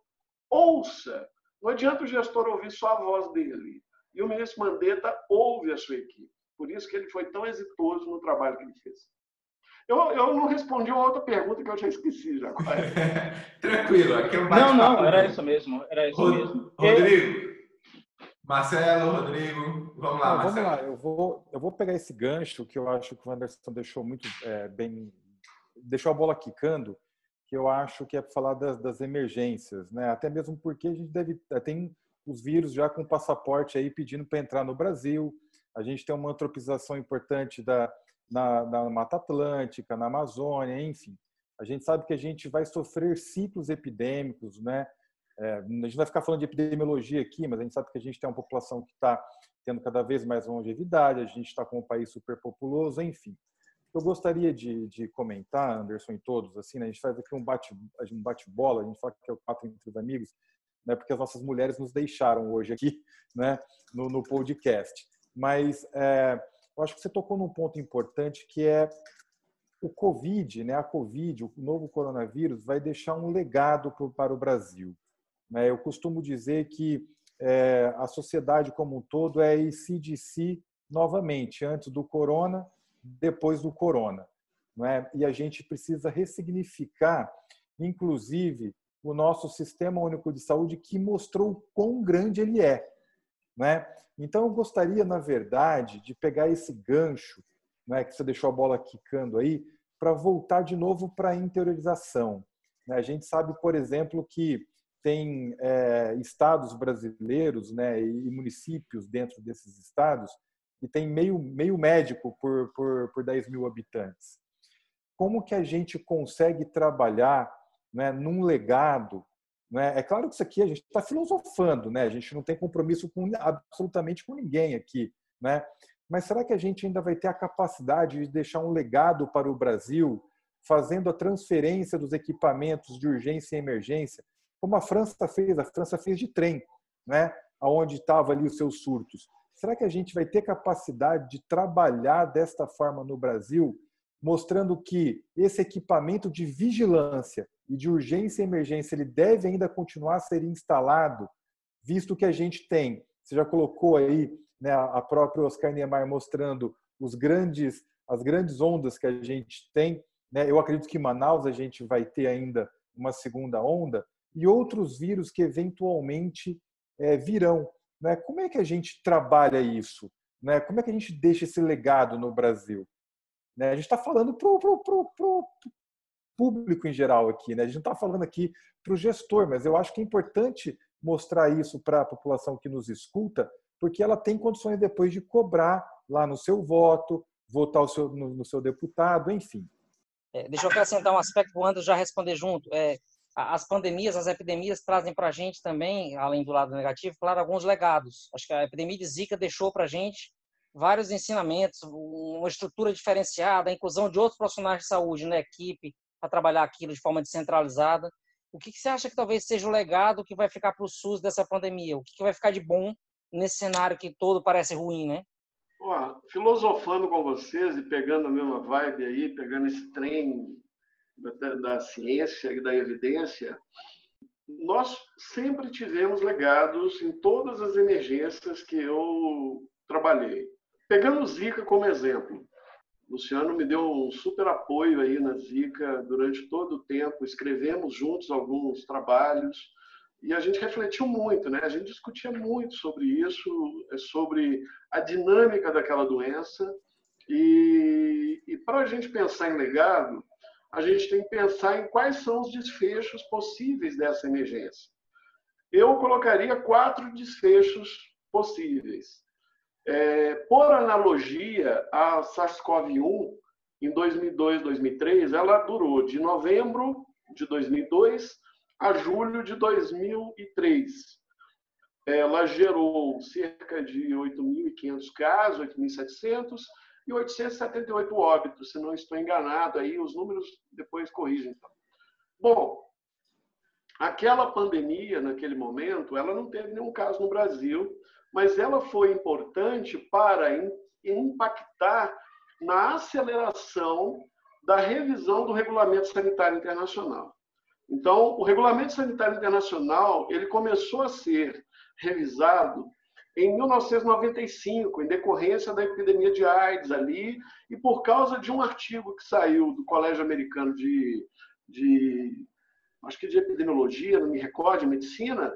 ouça. Não adianta o gestor ouvir só a voz dele. E o ministro Mandetta ouve a sua equipe. Por isso que ele foi tão exitoso no trabalho que ele fez. Eu, eu não respondi uma outra pergunta que eu já esqueci já. Tranquilo, aqui é um Não, não, era isso mesmo. Era isso Rod mesmo. Rodrigo, Marcelo, Rodrigo, vamos lá, Não, Marcelo. Vamos lá, eu vou, eu vou pegar esse gancho que eu acho que o Anderson deixou muito é, bem, deixou a bola quicando, que eu acho que é para falar das, das, emergências, né? Até mesmo porque a gente deve é, tem os vírus já com passaporte aí pedindo para entrar no Brasil. A gente tem uma antropização importante da na, na Mata Atlântica, na Amazônia, enfim. A gente sabe que a gente vai sofrer ciclos epidêmicos, né? É, a gente vai ficar falando de epidemiologia aqui, mas a gente sabe que a gente tem uma população que está tendo cada vez mais longevidade, a gente está com um país superpopuloso, enfim. Eu gostaria de, de, comentar, Anderson, e todos, assim, né? a gente faz aqui um bate-bola, um bate a gente fala que é o quatro entre os amigos, né? porque as nossas mulheres nos deixaram hoje aqui né? no, no podcast. Mas é, eu acho que você tocou num ponto importante que é o Covid, né? A Covid, o novo coronavírus, vai deixar um legado para o Brasil. Né? Eu costumo dizer que é, a sociedade como um todo é ICDC novamente, antes do corona, depois do corona. Né? E a gente precisa ressignificar, inclusive, o nosso sistema único de saúde que mostrou quão grande ele é. Né? Então, eu gostaria, na verdade, de pegar esse gancho, né, que você deixou a bola quicando aí, para voltar de novo para a interiorização. Né? A gente sabe, por exemplo, que tem é, estados brasileiros né, e municípios dentro desses estados e tem meio, meio médico por, por, por 10 mil habitantes. Como que a gente consegue trabalhar né, num legado? Né? É claro que isso aqui a gente está filosofando, né? a gente não tem compromisso com absolutamente com ninguém aqui. Né? Mas será que a gente ainda vai ter a capacidade de deixar um legado para o Brasil, fazendo a transferência dos equipamentos de urgência e emergência como a França fez, a França fez de trem, né? Aonde estava ali os seus surtos. Será que a gente vai ter capacidade de trabalhar desta forma no Brasil, mostrando que esse equipamento de vigilância e de urgência e emergência ele deve ainda continuar a ser instalado, visto que a gente tem, você já colocou aí, né, a própria Oscar Niemeyer mostrando os grandes as grandes ondas que a gente tem, né? Eu acredito que em Manaus a gente vai ter ainda uma segunda onda, e outros vírus que eventualmente é, virão. Né? Como é que a gente trabalha isso? Né? Como é que a gente deixa esse legado no Brasil? Né? A gente está falando para o público em geral aqui, né? a gente não está falando aqui para o gestor, mas eu acho que é importante mostrar isso para a população que nos escuta, porque ela tem condições depois de cobrar lá no seu voto, votar seu, no, no, seu deputado, enfim. É, deixa eu acrescentar um aspecto que o Anderson já responder junto. É, as pandemias, as epidemias trazem para a gente também, além do lado negativo, claro, alguns legados. Acho que a epidemia de Zika deixou para a gente vários ensinamentos, uma estrutura diferenciada, a inclusão de outros profissionais de saúde na equipe para trabalhar aquilo de forma descentralizada. O que, você acha que talvez seja o legado que vai ficar para o SUS dessa pandemia? O que, vai ficar de bom nesse cenário que todo parece ruim, né? Ó, filosofando com vocês e pegando a mesma vibe aí, pegando esse trem da, da ciência e da evidência, nós sempre tivemos legados em todas as emergências que eu trabalhei. Pegando o Zika como exemplo, Luciano me deu um super apoio aí na Zika durante todo o tempo, escrevemos juntos alguns trabalhos e a gente refletiu muito, né? A gente discutia muito sobre isso, sobre a dinâmica daquela doença e, e para a gente pensar em legado, a gente tem que pensar em quais são os desfechos possíveis dessa emergência. Eu colocaria quatro desfechos possíveis. É, por analogia, a SARS-CoV-1, em 2002, 2003, ela durou de novembro de 2002 a julho de 2003. Ela gerou cerca de 8.500 casos, 8.700, e 878 óbitos, se não estou enganado, aí os números depois corrigem. Então. Bom, aquela pandemia, naquele momento, ela não teve nenhum caso no Brasil, mas ela foi importante para impactar na aceleração da revisão do Regulamento Sanitário Internacional. Então, o Regulamento Sanitário Internacional ele começou a ser revisado em 1995, em decorrência da epidemia de AIDS ali, e por causa de um artigo que saiu do Colégio Americano de, de acho que de epidemiologia, não me recordo, de medicina,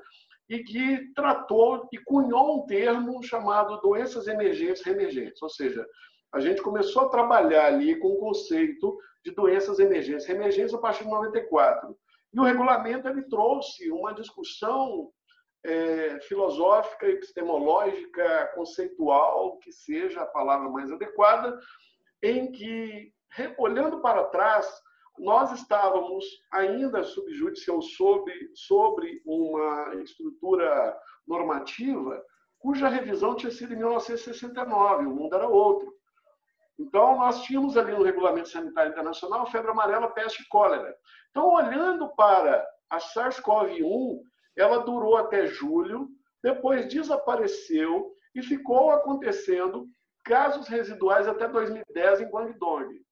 e que tratou e cunhou um termo chamado doenças emergentes reemergentes, ou seja, a gente começou a trabalhar ali com o conceito de doenças emergentes reemergentes a partir de 94. E o regulamento ele trouxe uma discussão é, filosófica, epistemológica, conceitual, que seja a palavra mais adequada, em que, olhando para trás, nós estávamos ainda subjúdice ou sobre, sobre uma estrutura normativa cuja revisão tinha sido em 1969, o mundo era outro. Então, nós tínhamos ali no Regulamento Sanitário Internacional febre amarela, peste e cólera. Então, olhando para a SARS-CoV-1, ela durou até julho, depois desapareceu e ficou acontecendo casos residuais até 2010 em Guangdong.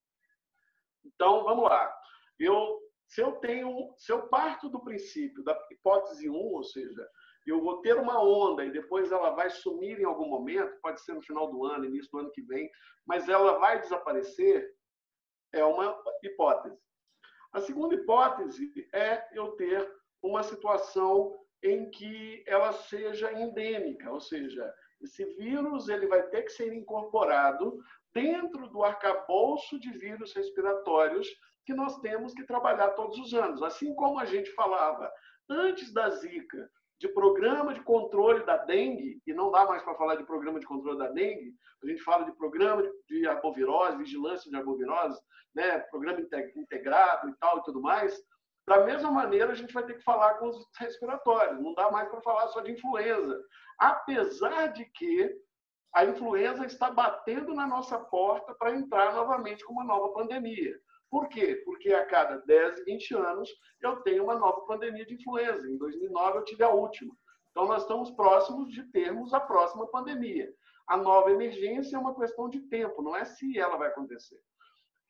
Então, vamos lá. Eu, se eu tenho, se eu parto do princípio da hipótese 1, ou seja, eu vou ter uma onda e depois ela vai sumir em algum momento, pode ser no final do ano, início do ano que vem, mas ela vai desaparecer, é uma hipótese. A segunda hipótese é eu ter uma situação em que ela seja endêmica, ou seja, esse vírus ele vai ter que ser incorporado dentro do arcabouço de vírus respiratórios que nós temos que trabalhar todos os anos. Assim como a gente falava antes da Zika, de programa de controle da dengue, e não dá mais para falar de programa de controle da dengue, a gente fala de programa de arbovirose, vigilância de arbovirose, né, programa integrado e tal e tudo mais, da mesma maneira, a gente vai ter que falar com os respiratórios. Não dá mais para falar só de influenza. Apesar de que a influenza está batendo na nossa porta para entrar novamente com uma nova pandemia. Por quê? Porque a cada 10, 20 anos eu tenho uma nova pandemia de influenza. Em 2009 eu tive a última. Então nós estamos próximos de termos a próxima pandemia. A nova emergência é uma questão de tempo, não é se ela vai acontecer.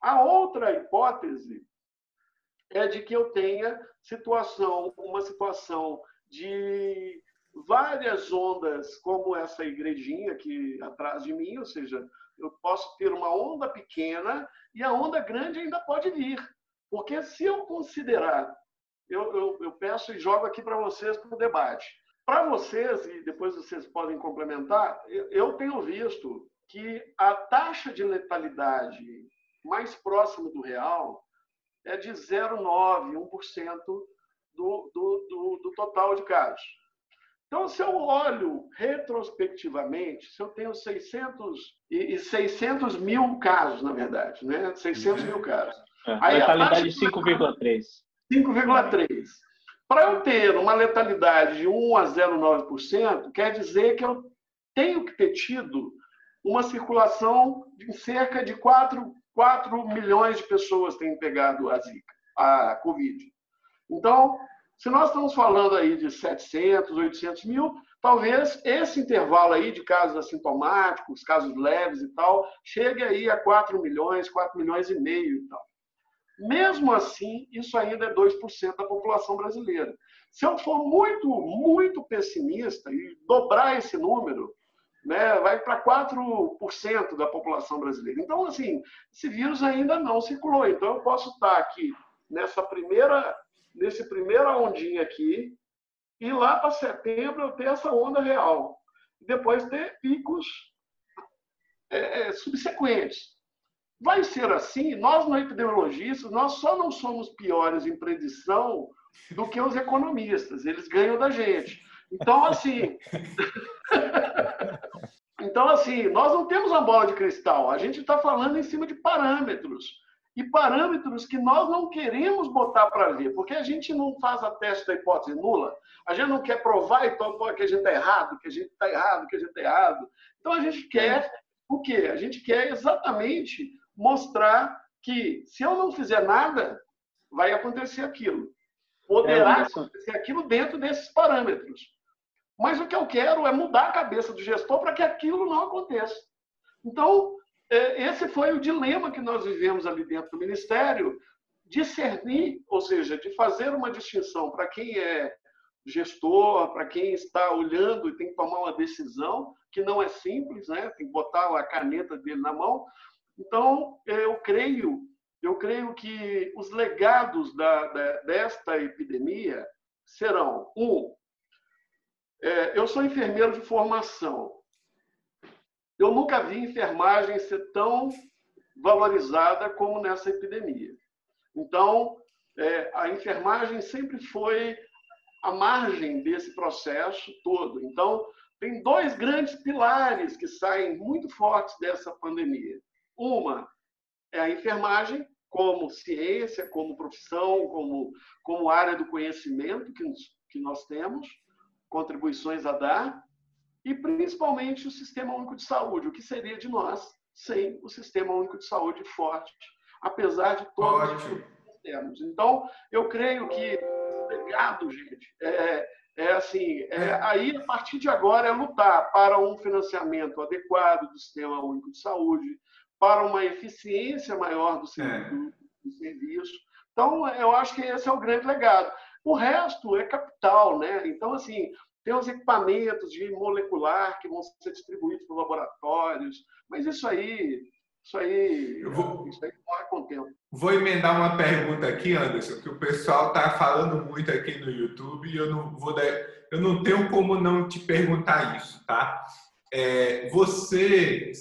A outra hipótese é de que eu tenha situação, uma situação de várias ondas, como essa igrejinha aqui atrás de mim, ou seja, eu posso ter uma onda pequena e a onda grande ainda pode vir. Porque se eu considerar, eu, eu, eu peço e jogo aqui para vocês para o debate. Para vocês, e depois vocês podem complementar, eu, eu tenho visto que a taxa de letalidade mais próxima do real é de 0,9%, 1% do, do, do, do total de casos. Então, se eu olho retrospectivamente, se eu tenho 600 e 600 mil casos, na verdade, né? 600 mil casos. É, Aí, letalidade 5,3. 5,3. Para eu ter uma letalidade de 1 a 0,9%, quer dizer que eu tenho que ter tido uma circulação de cerca de 4 4 milhões de pessoas têm pegado a Zika, a Covid. Então, Se nós estamos falando aí de 700, 800 mil, talvez esse intervalo aí de casos assintomáticos, casos leves e tal, chegue aí a 4 milhões, 4 milhões e meio e tal. Mesmo assim, isso ainda é 2% da população brasileira. Se eu for muito, muito pessimista e dobrar esse número, né, vai para 4% da população brasileira. Então, assim, esse vírus ainda não circulou. Então, eu posso estar aqui nessa primeira, nesse primeira ondinha aqui, e lá para setembro eu ter essa onda real. Depois ter picos é, é, subsequentes. Vai ser assim? Nós, não epidemiologistas, nós só não somos piores em predição do que os economistas. Eles ganham da gente. Então, assim. então, assim, nós não temos uma bola de cristal. A gente está falando em cima de parâmetros. E parâmetros que nós não queremos botar para ver, porque a gente não faz a teste da hipótese nula, a gente não quer provar então, que a gente está errado, que a gente está errado, que a gente está errado. Então a gente quer o quê? A gente quer exatamente mostrar que se eu não fizer nada, vai acontecer aquilo. Poderá é, acontecer aquilo dentro desses parâmetros. Mas o que eu quero é mudar a cabeça do gestor para que aquilo não aconteça. Então, é, esse foi o dilema que nós vivemos ali dentro do Ministério, discernir, ou seja, de fazer uma distinção para quem é gestor, para quem está olhando e tem que tomar uma decisão, que não é simples, né? tem que botar a caneta dele na mão, então, eu creio, eu creio que os legados da, da, desta epidemia serão, um, é, eu sou enfermeiro de formação. Eu nunca vi enfermagem ser tão valorizada como nessa epidemia. Então, é, a enfermagem sempre foi a margem desse processo todo. Então, tem dois grandes pilares que saem muito fortes dessa pandemia. Uma é a enfermagem, como ciência, como profissão, como, como área do conhecimento que, que nós temos, contribuições a dar, e principalmente o Sistema Único de Saúde. O que seria de nós sem o Sistema Único de Saúde forte, apesar de todos os que temos. Então, eu creio que legado, gente, é, é assim, é, aí a partir de agora é lutar para um financiamento adequado do Sistema Único de Saúde, para uma eficiência maior do, serviço, é. do serviço. Então, eu acho que esse é o grande legado. O resto é capital, né? Então, assim, tem os equipamentos de molecular que vão ser distribuídos para laboratórios, mas isso aí, isso aí, vou, isso aí morre com o tempo. Vou emendar uma pergunta aqui, Anderson, que o pessoal está falando muito aqui no YouTube e eu não vou dar, eu não tenho como não te perguntar isso, tá? é, você,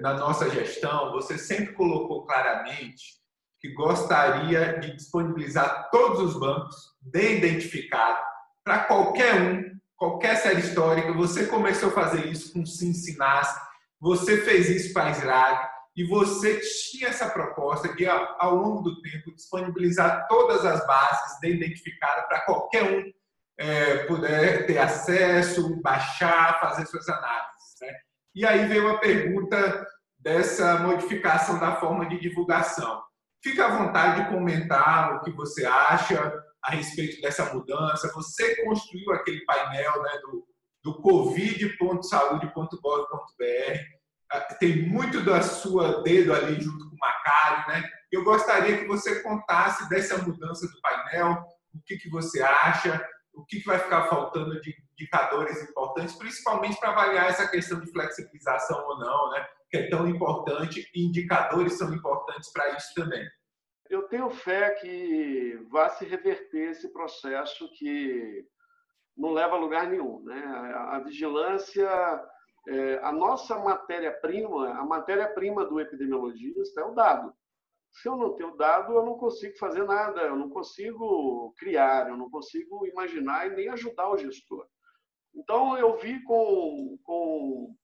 na nossa gestão, você sempre colocou claramente que gostaria de disponibilizar todos os bancos de identificado para qualquer um, qualquer série histórica. Você começou a fazer isso com Cincinnati, você fez isso para Israel e você tinha essa proposta de, ao longo do tempo, disponibilizar todas as bases de identificado para qualquer um é, puder ter acesso, baixar, fazer suas análises. E aí veio a pergunta dessa modificação da forma de divulgação. Fica à vontade de comentar o que você acha a respeito dessa mudança. Você construiu aquele painel né, do, do covid.saude.gov.br. Ah, tem muito da sua dedo ali junto com o Macari. Né? Eu gostaria que você contasse dessa mudança do painel, o que, que você acha, o que, que vai ficar faltando de indicadores importantes, principalmente para avaliar essa questão de flexibilização ou não, né? Que é tão importante e indicadores são importantes para isso também. Eu tenho fé que vai se reverter esse processo que não leva a lugar nenhum. Né? A vigilância, é, a nossa matéria-prima, a matéria-prima do epidemiologista é o dado. Se eu não tenho dado, eu não consigo fazer nada, eu não consigo criar, eu não consigo imaginar e nem ajudar o gestor. Então, eu vi com, com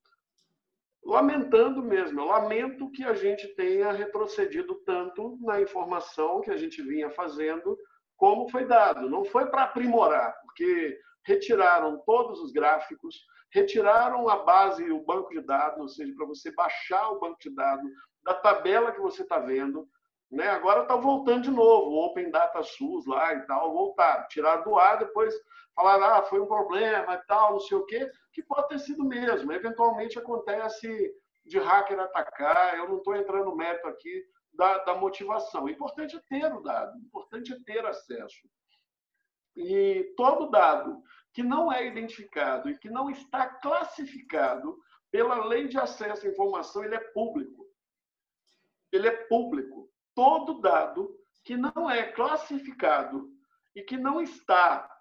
lamentando mesmo, eu lamento que a gente tenha retrocedido tanto na informação que a gente vinha fazendo, como foi dado. Não foi para aprimorar, porque retiraram todos os gráficos, retiraram a base, o banco de dados, ou seja, para você baixar o banco de dados da tabela que você está vendo, Né? Agora está voltando de novo, o Open Data SUS lá e tal, voltar, tirar do ar, depois falar, ah, foi um problema e tal, não sei o quê, que pode ter sido mesmo. Eventualmente acontece de hacker atacar, eu não estou entrando no mérito aqui da, da motivação. O importante é ter o dado, o importante é ter acesso. E todo dado que não é identificado e que não está classificado pela lei de acesso à informação, ele é público. Ele é público. Todo dado que não é classificado e que não está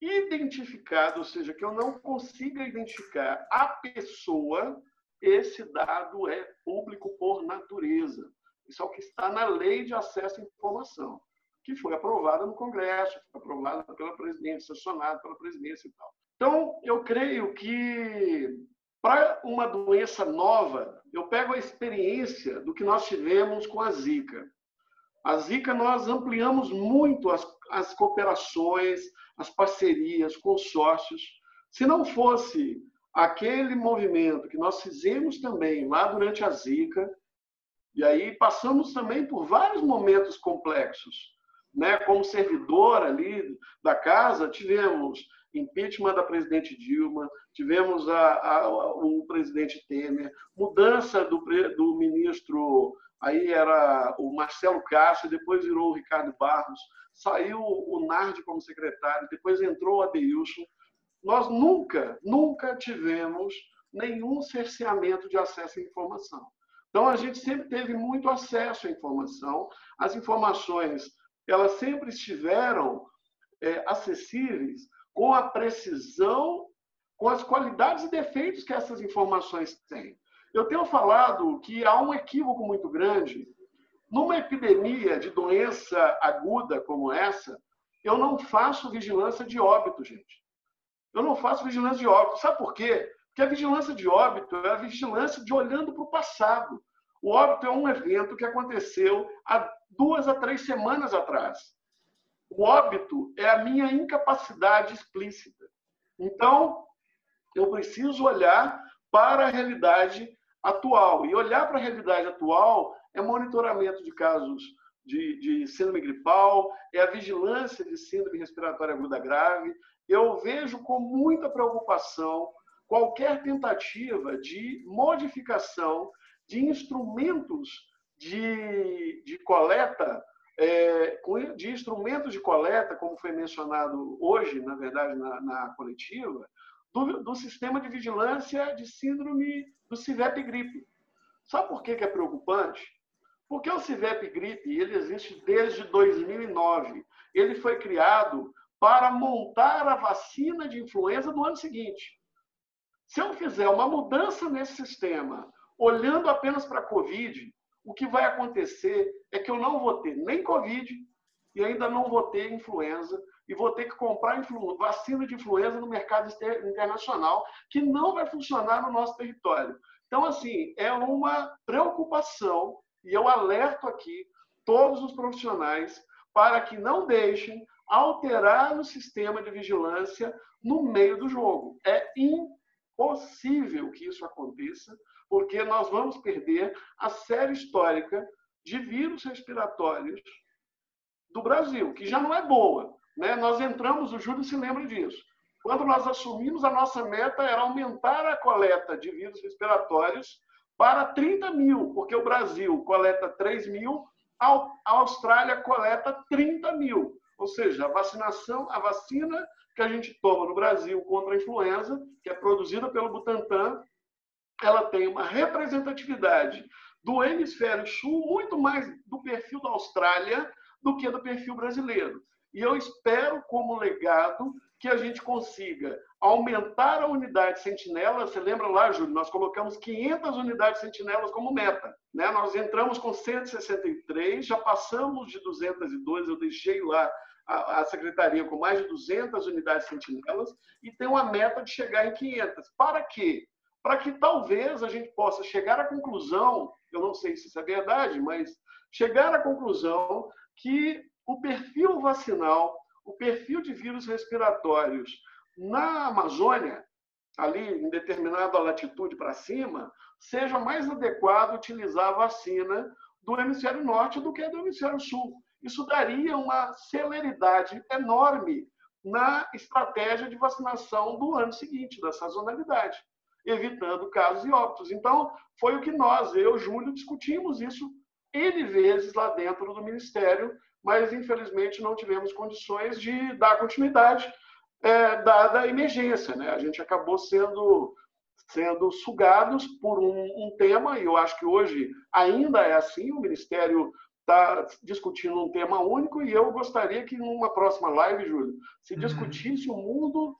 identificado, ou seja, que eu não consiga identificar a pessoa, esse dado é público por natureza. Isso é o que está na lei de acesso à informação, que foi aprovada no Congresso, foi aprovada pela presidência, sancionada pela presidência e tal. Então, eu creio que para uma doença nova, eu pego a experiência do que nós tivemos com a Zika. A Zika, nós ampliamos muito as, as cooperações, as parcerias, consórcios. Se não fosse aquele movimento que nós fizemos também lá durante a Zika, e aí passamos também por vários momentos complexos, né? Como servidor ali da casa, tivemos impeachment da presidente Dilma, tivemos a, a, o presidente Temer, mudança do, do ministro, aí era o Marcelo Castro, depois virou o Ricardo Barros, saiu o Nardi como secretário, depois entrou o Adeilson. Nós nunca, nunca tivemos nenhum cerceamento de acesso à informação. Então, a gente sempre teve muito acesso à informação. As informações, elas sempre estiveram é, acessíveis com a precisão, com as qualidades e defeitos que essas informações têm. Eu tenho falado que há um equívoco muito grande. Numa epidemia de doença aguda como essa, eu não faço vigilância de óbito, gente. Eu não faço vigilância de óbito. Sabe por quê? Porque a vigilância de óbito é a vigilância de olhando para o passado. O óbito é um evento que aconteceu há duas a três semanas atrás. O óbito é a minha incapacidade explícita. Então, eu preciso olhar para a realidade atual. E olhar para a realidade atual é monitoramento de casos de, de síndrome gripal, é a vigilância de síndrome respiratória aguda grave. Eu vejo com muita preocupação qualquer tentativa de modificação de instrumentos de, de coleta é, de instrumentos de coleta, como foi mencionado hoje, na verdade, na, na coletiva, do, do, sistema de vigilância de síndrome do CIVEP gripe. Sabe por que, que é preocupante? Porque o CIVEP gripe ele existe desde 2009. Ele foi criado para montar a vacina de influenza do ano seguinte. Se eu fizer uma mudança nesse sistema, olhando apenas para a Covid, o que vai acontecer é que eu não vou ter nem Covid e ainda não vou ter influenza e vou ter que comprar vacina de influenza no mercado internacional, que não vai funcionar no nosso território. Então, assim, é uma preocupação e eu alerto aqui todos os profissionais para que não deixem alterar o sistema de vigilância no meio do jogo. É impossível que isso aconteça, porque nós vamos perder a série histórica de vírus respiratórios do Brasil, que já não é boa. Né? Nós entramos, o Júlio se lembra disso. Quando nós assumimos, a nossa meta era aumentar a coleta de vírus respiratórios para 30 mil, porque o Brasil coleta 3 mil, a Austrália coleta 30 mil. Ou seja, a vacinação, a vacina que a gente toma no Brasil contra a influenza, que é produzida pelo Butantan, ela tem uma representatividade do hemisfério sul muito mais do perfil da Austrália do que do perfil brasileiro. E eu espero, como legado, que a gente consiga aumentar a unidade sentinela. Você lembra lá, Júlio? Nós colocamos 500 unidades sentinelas como meta. Né? Nós entramos com 163, já passamos de 202, eu deixei lá a, a secretaria com mais de 200 unidades sentinelas e tem uma meta de chegar em 500. Para quê? para que talvez a gente possa chegar à conclusão, eu não sei se isso é verdade, mas chegar à conclusão que o perfil vacinal, o perfil de vírus respiratórios na Amazônia, ali em determinada latitude para cima, seja mais adequado utilizar a vacina do hemisfério norte do que do hemisfério sul. Isso daria uma celeridade enorme na estratégia de vacinação do ano seguinte, da sazonalidade, evitando casos e óbitos. Então, foi o que nós, eu, Júlio, discutimos isso N vezes lá dentro do Ministério, mas infelizmente não tivemos condições de dar continuidade, é, dada a emergência. Né? A gente acabou sendo, sendo sugados por um, um tema, e eu acho que hoje ainda é assim, o Ministério está discutindo um tema único e eu gostaria que numa próxima live, Júlio, se uhum. discutisse o mundo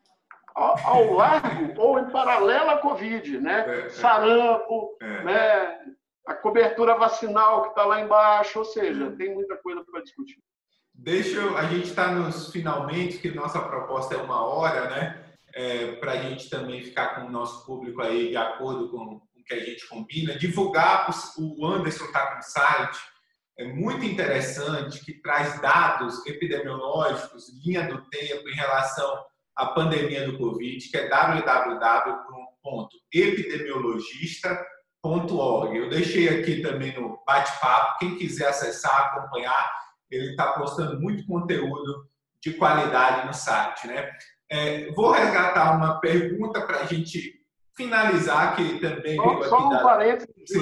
ao, ao largo ou em paralelo à Covid, né? É, é. Sarampo, é. né? A cobertura vacinal que está lá embaixo, ou seja, tem muita coisa para discutir. Deixa eu, a gente está nos finalmente, que nossa proposta é uma hora, né? É, para a gente também ficar com o nosso público aí de acordo com o que a gente combina, divulgar o Anderson está com o site, é muito interessante, que traz dados epidemiológicos, linha do tempo em relação à pandemia do Covid, que é www.epidemiologista.org. Eu deixei aqui também no bate-papo, quem quiser acessar, acompanhar, ele está postando muito conteúdo de qualidade no site. Né? É, vou resgatar uma pergunta para a gente finalizar, que também só. Só um da... parênteses,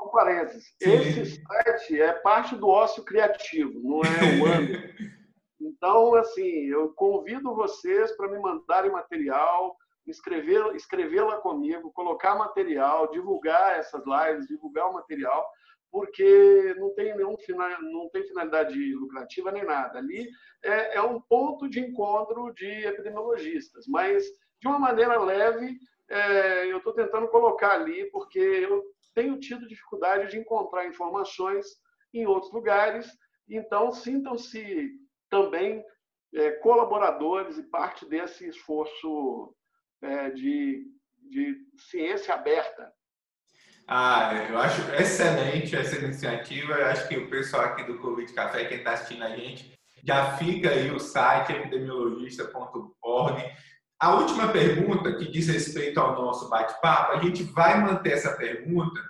um parênteses. Esse site é parte do ócio criativo, não é o ano. então, assim, eu convido vocês para me mandarem material, escrevê-la comigo, colocar material, divulgar essas lives, divulgar o material, porque não tem nenhum final, não tem finalidade lucrativa nem nada. Ali é, é um ponto de encontro de epidemiologistas, mas de uma maneira leve, é, eu estou tentando colocar ali, porque eu tenho tido dificuldade de encontrar informações em outros lugares. Então, sintam-se também é, colaboradores e parte desse esforço é, de, de ciência aberta. Ah, eu acho excelente essa iniciativa. Eu acho que o pessoal aqui do Covid Café, quem está assistindo a gente, já fica aí o site epidemiologista.org. A última pergunta, que diz respeito ao nosso bate-papo, a gente vai manter essa pergunta,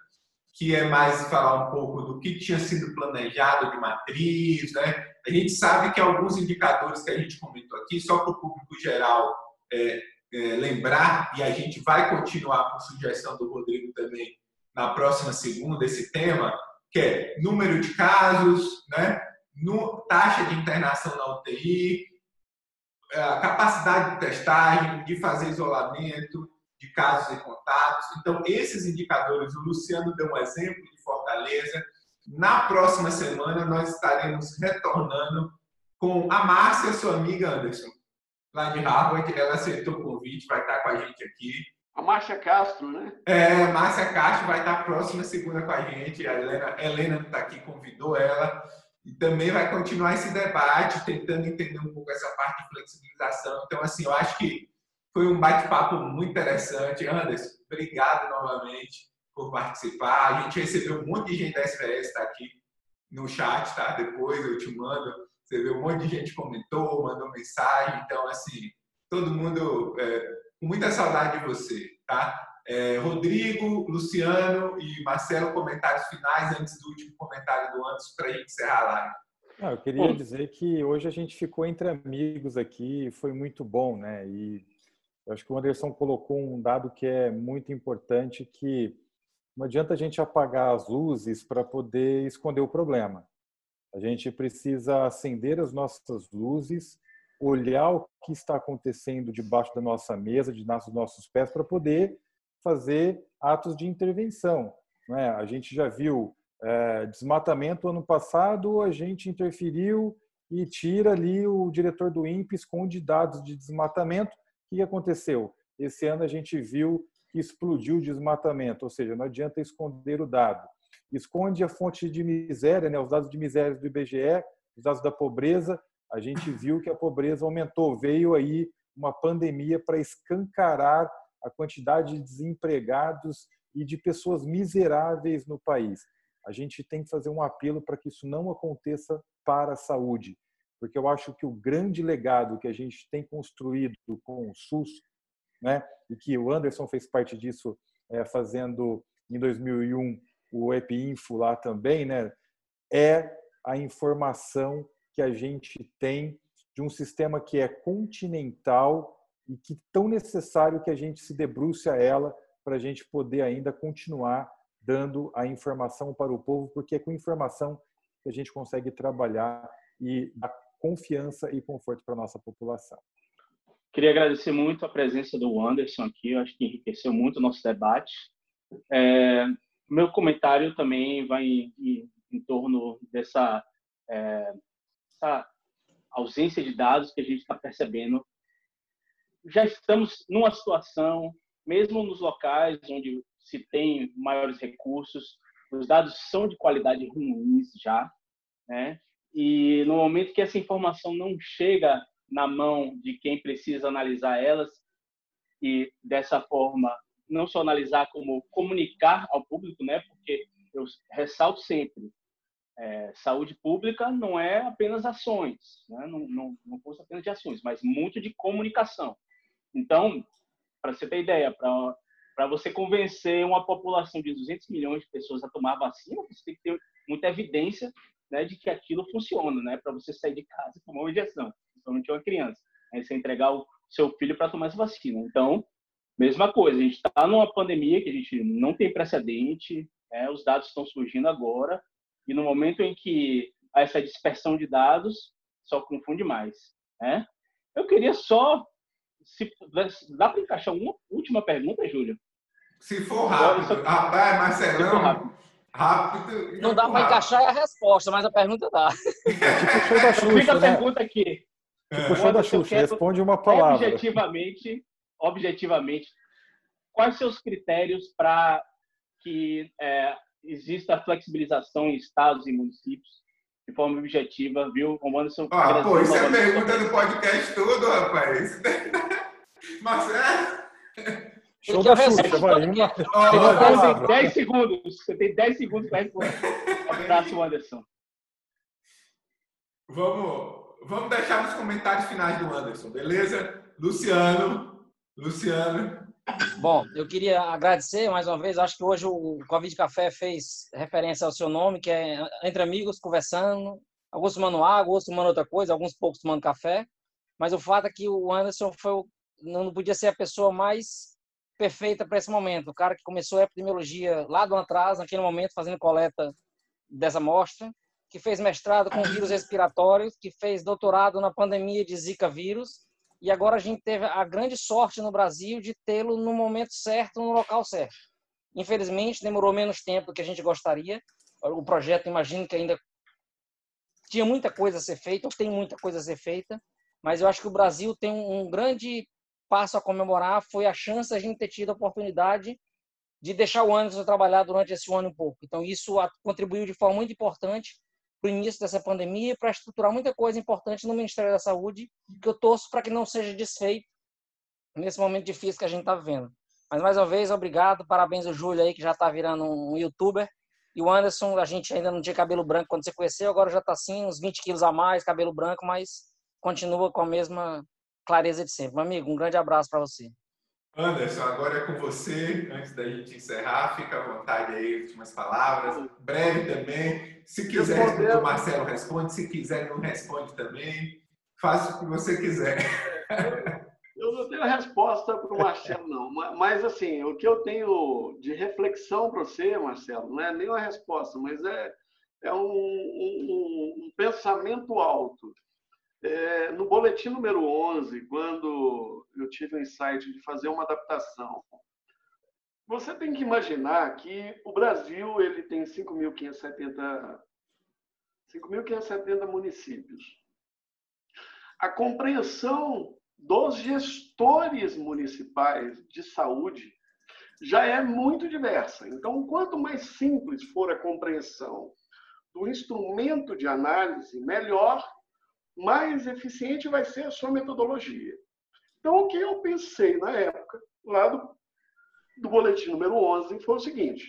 que é mais falar um pouco do que tinha sido planejado de matriz. Né? A gente sabe que alguns indicadores que a gente comentou aqui, só para o público geral é, é, lembrar, e a gente vai continuar com sugestão do Rodrigo também na próxima segunda, esse tema, que é número de casos, né? no, taxa de internação na UTI, é, capacidade de testagem, de fazer isolamento de casos e contatos. Então, esses indicadores, o Luciano deu um exemplo de Fortaleza. Na próxima semana, nós estaremos retornando com a Márcia, sua amiga Anderson, lá de Harvard. Ela aceitou o convite, vai estar com a gente aqui. A Márcia Castro, né? É, Márcia Castro vai estar próxima segunda com a gente. A Helena, Helena está aqui, convidou ela e também vai continuar esse debate, tentando entender um pouco essa parte de flexibilização. Então, assim, eu acho que foi um bate-papo muito interessante. Anderson, obrigado novamente por participar. A gente recebeu um monte de gente da SVS, está aqui no chat, tá? Depois eu te mando. Você vê um monte de gente comentou, mandou mensagem. Então, assim, todo mundo é, com muita saudade de você, tá? É, Rodrigo, Luciano e Marcelo, comentários finais antes do último comentário do Anderson para a gente encerrar a live. Não, eu queria dizer que hoje a gente ficou entre amigos aqui, foi muito bom, né? E eu acho que o Anderson colocou um dado que é muito importante, que não adianta a gente apagar as luzes para poder esconder o problema. A gente precisa acender as nossas luzes, olhar o que está acontecendo debaixo da nossa mesa, de nossos pés, para poder fazer atos de intervenção. Não é? A gente já viu é, desmatamento ano passado, a gente interferiu e tira ali o diretor do INPE, esconde dados de desmatamento. O que aconteceu? Esse ano a gente viu que explodiu o desmatamento, ou seja, não adianta esconder o dado. Esconde a fonte de miséria, né, os dados de miséria do IBGE, os dados da pobreza, a gente viu que a pobreza aumentou. Veio aí uma pandemia para escancarar a quantidade de desempregados e de pessoas miseráveis no país. A gente tem que fazer um apelo para que isso não aconteça para a saúde, porque eu acho que o grande legado que a gente tem construído com o SUS, né, e que o Anderson fez parte disso, é, fazendo em 2001 o EpiInfo lá também, né, é a informação que a gente tem de um sistema que é continental e que tão necessário que a gente se debruce a ela para a gente poder ainda continuar dando a informação para o povo, porque é com informação que a gente consegue trabalhar e dar confiança e conforto para a nossa população. Queria agradecer muito a presença do Anderson aqui, eu acho que enriqueceu muito o nosso debate. É, meu comentário também vai em, em, em torno dessa é, ausência de dados que a gente está percebendo. Já estamos numa situação, mesmo nos locais onde se tem maiores recursos, os dados são de qualidade ruins já, né? E no momento que essa informação não chega na mão de quem precisa analisar elas e dessa forma não só analisar como comunicar ao público, né? Porque eu ressalto sempre, é, saúde pública não é apenas ações, né? não, não, não fosse apenas de ações, mas muito de comunicação. Então, para você ter ideia, para você convencer uma população de 200 milhões de pessoas a tomar vacina, você tem que ter muita evidência né, de que aquilo funciona, né? Para você sair de casa e tomar uma injeção, principalmente uma criança. Né? Você entregar o seu filho para tomar essa vacina. Então, mesma coisa, a gente está numa pandemia que a gente não tem precedente, né? os dados estão surgindo agora, e no momento em que há essa dispersão de dados, só confunde mais. Né? Eu queria só. Se, dá para encaixar uma última pergunta, Júlio? Se for rápido. Só... Rapaz, Marcelão. Rápido. rápido. Não dá para encaixar a resposta, mas a pergunta dá. É tipo da Xuxa, Fica a né? pergunta aqui. Tipo show da Xuxa, responde uma palavra. Objetivamente, objetivamente, quais seus critérios para que é, exista flexibilização em estados e municípios de forma objetiva, viu? O Anderson. Ah, pô, isso é pergunta do podcast todo, rapaz. Marcelo? Show da Xuxa, vai. Você tem 10 segundos. Você tem 10 segundos para responder. Abraço, Anderson. Vamos, vamos deixar nos comentários finais do Anderson, beleza? Luciano, Luciano. Bom, eu queria agradecer mais uma vez. Acho que hoje o Covid Café fez referência ao seu nome, que é entre amigos conversando. Alguns tomando água, outros tomando outra coisa, alguns poucos tomando café. Mas o fato é que o Anderson foi, não podia ser a pessoa mais perfeita para esse momento. O cara que começou a epidemiologia lá do atrás, naquele momento, fazendo coleta dessa amostra, que fez mestrado com vírus respiratórios, que fez doutorado na pandemia de Zika vírus e agora a gente teve a grande sorte no Brasil de tê-lo no momento certo, no local certo. Infelizmente, demorou menos tempo do que a gente gostaria. O projeto, imagino que ainda tinha muita coisa a ser feita, ou tem muita coisa a ser feita, mas eu acho que o Brasil tem um grande passo a comemorar, foi a chance a gente ter tido a oportunidade de deixar o Anderson trabalhar durante esse ano e pouco. Então, isso contribuiu de forma muito importante para o início dessa pandemia para estruturar muita coisa importante no Ministério da Saúde, que eu torço para que não seja desfeito nesse momento difícil que a gente está vivendo. Mas mais uma vez, obrigado, parabéns ao Júlio aí, que já está virando um youtuber. E o Anderson, a gente ainda não tinha cabelo branco quando você conheceu, agora já está assim, uns 20 quilos a mais, cabelo branco, mas continua com a mesma clareza de sempre. Meu amigo, um grande abraço para você. Anderson, agora é com você. Antes da gente encerrar, fica à vontade aí, últimas palavras. Breve também. Se quiser o Marcelo responde. Se quiser, não responde também. Faça o que você quiser. Eu não tenho resposta para o Marcelo, não. Mas, assim, o que eu tenho de reflexão para você, Marcelo, não é nem uma resposta, mas é, é um, um, um pensamento alto. É, no boletim número 11, quando eu tive o insight de fazer uma adaptação, você tem que imaginar que o Brasil ele tem 5.570 5.570 municípios. A compreensão dos gestores municipais de saúde já é muito diversa. Então, quanto mais simples for a compreensão do instrumento de análise, melhor mais eficiente vai ser a sua metodologia. Então, o que eu pensei na época, lá do, do boletim número 11, foi o seguinte: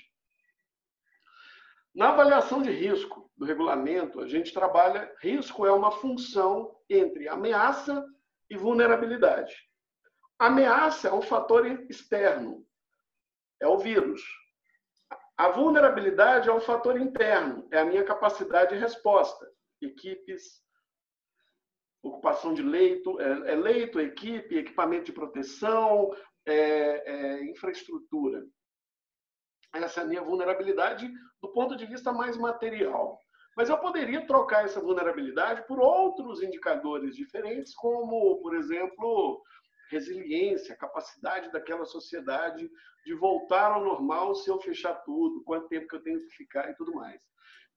na avaliação de risco do regulamento, a gente trabalha. Risco é uma função entre ameaça e vulnerabilidade. Ameaça é um fator externo, é o vírus. A vulnerabilidade é um fator interno, é a minha capacidade de resposta. Equipes, ocupação de leito, é, é leito, equipe, equipamento de proteção, é, é, infraestrutura. Essa é a minha vulnerabilidade do ponto de vista mais material. Mas eu poderia trocar essa vulnerabilidade por outros indicadores diferentes, como, por exemplo, resiliência, capacidade daquela sociedade de voltar ao normal se eu fechar tudo, quanto tempo que eu tenho que ficar e tudo mais.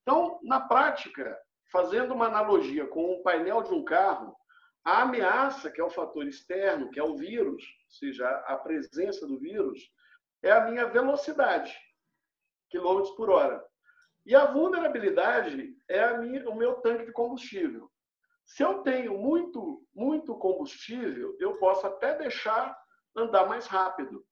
Então, na prática, fazendo uma analogia com o painel de um carro, a ameaça, que é o fator externo, que é o vírus, ou seja, a presença do vírus, é a minha velocidade, quilômetros por hora. E a vulnerabilidade é minha, o meu tanque de combustível. Se eu tenho muito, muito combustível, eu posso até deixar andar mais rápido,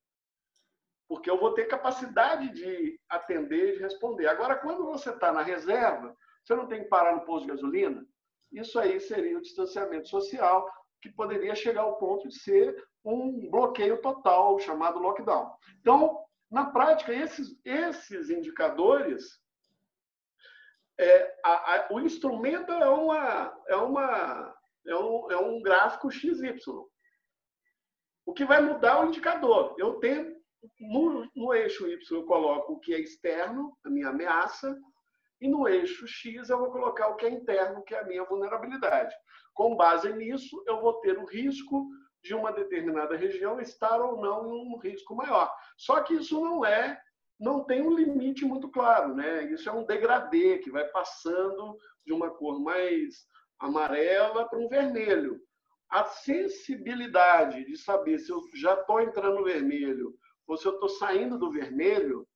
porque eu vou ter capacidade de atender e de responder. Agora, quando você está na reserva, você não tem que parar no posto de gasolina? Isso aí seria o distanciamento social, que poderia chegar ao ponto de ser um bloqueio total, chamado lockdown. Então, na prática, esses, esses indicadores, é, a, a, o instrumento é, uma, é, uma, é, um, é um gráfico XY. O que vai mudar é o indicador. Eu tenho, no, no eixo Y, eu coloco o que é externo, a minha ameaça, e no eixo X eu vou colocar o que é interno, que é a minha vulnerabilidade. Com base nisso, eu vou ter o risco de uma determinada região estar ou não em um risco maior. Só que isso não é, não tem um limite muito claro, né? Isso é um degradê que vai passando de uma cor mais amarela para um vermelho. A sensibilidade de saber se eu já estou entrando no vermelho ou se eu estou saindo do vermelho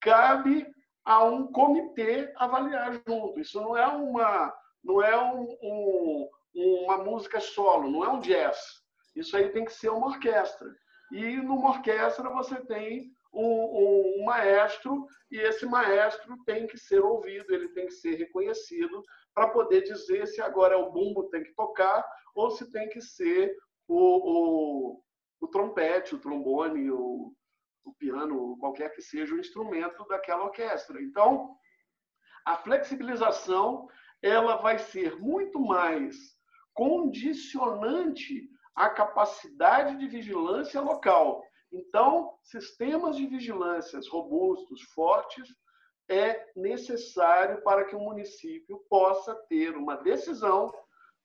cabe a um comitê avaliar junto. Isso não é uma, não é um, um, uma música solo, não é um jazz. Isso aí tem que ser uma orquestra. E numa orquestra você tem um, um, maestro e esse maestro tem que ser ouvido, ele tem que ser reconhecido para poder dizer se agora é o bumbo tem que tocar ou se tem que ser o, o, o trompete, o trombone, o, o piano, qualquer que seja o instrumento daquela orquestra. Então, a flexibilização ela vai ser muito mais condicionante à capacidade de vigilância local. Então, sistemas de vigilância robustos, fortes, é necessário para que o município possa ter uma decisão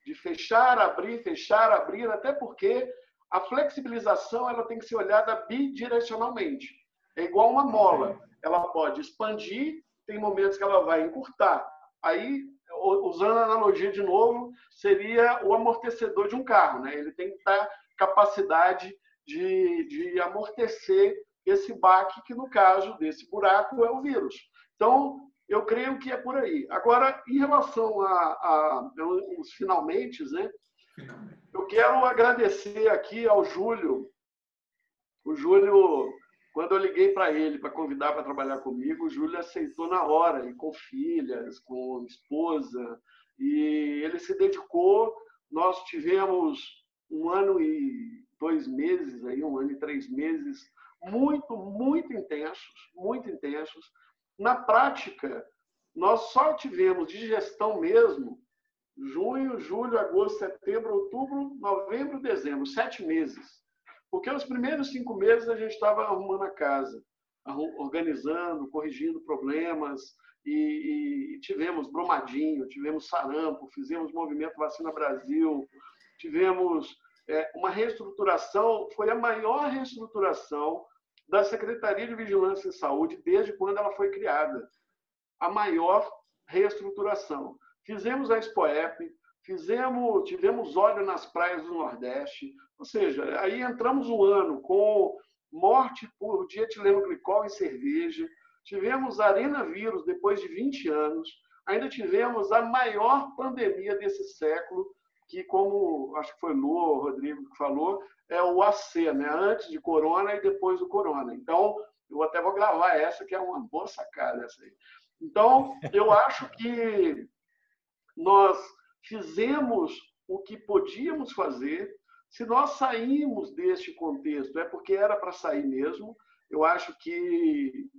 de fechar, abrir, fechar, abrir, até porque a flexibilização ela tem que ser olhada bidirecionalmente. É igual uma mola. Ela pode expandir, tem momentos que ela vai encurtar. Aí, usando a analogia de novo, seria o amortecedor de um carro. Né? Ele tem que ter capacidade de, de amortecer esse baque, que no caso desse buraco é o vírus. Então, eu creio que é por aí. Agora, em relação a, a, aos finalmente, né? Eu quero agradecer aqui ao Júlio. O Júlio, quando eu liguei para ele para convidar para trabalhar comigo, o Júlio aceitou na hora, e com filhas, com esposa, e ele se dedicou. Nós tivemos um ano e dois meses, aí, um ano e três meses, muito, muito intensos, muito intensos. Na prática, nós só tivemos de gestão mesmo junho, julho, agosto, setembro, outubro, novembro, dezembro, sete meses. Porque os primeiros cinco meses a gente estava arrumando a casa, organizando, corrigindo problemas, e, e, tivemos Bromadinho, tivemos sarampo, fizemos Movimento Vacina Brasil, tivemos é, uma reestruturação, foi a maior reestruturação da Secretaria de Vigilância e Saúde desde quando ela foi criada. A maior reestruturação. Fizemos a Expoep, fizemos, tivemos óleo nas praias do Nordeste, ou seja, aí entramos o ano com morte por dietileno glicol em cerveja, tivemos arena vírus depois de 20 anos, ainda tivemos a maior pandemia desse século, que como acho que foi Lu, Rodrigo que falou, é o AC, né? antes de corona e depois do corona. Então, eu até vou gravar essa, que é uma boa sacada essa aí. Então, eu acho que nós fizemos o que podíamos fazer. Se nós saímos deste contexto, é porque era para sair mesmo. Eu acho que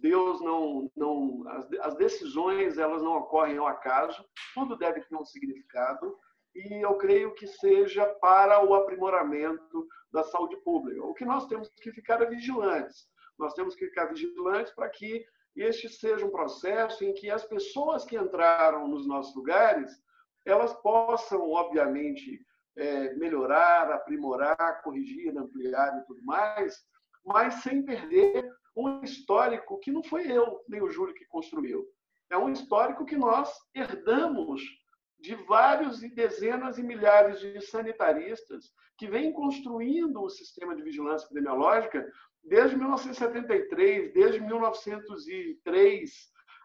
Deus não, não as, as decisões elas não ocorrem ao acaso, tudo deve ter um significado e eu creio que seja para o aprimoramento da saúde pública. O que nós temos que ficar vigilantes. Nós temos que ficar vigilantes para que este seja um processo em que as pessoas que entraram nos nossos lugares, elas possam, obviamente, é, melhorar, aprimorar, corrigir, ampliar e tudo mais, mas sem perder um histórico que não foi eu, nem o Júlio que construiu. É um histórico que nós herdamos de vários e dezenas e milhares de sanitaristas que vêm construindo o sistema de vigilância epidemiológica desde 1973, desde 1903,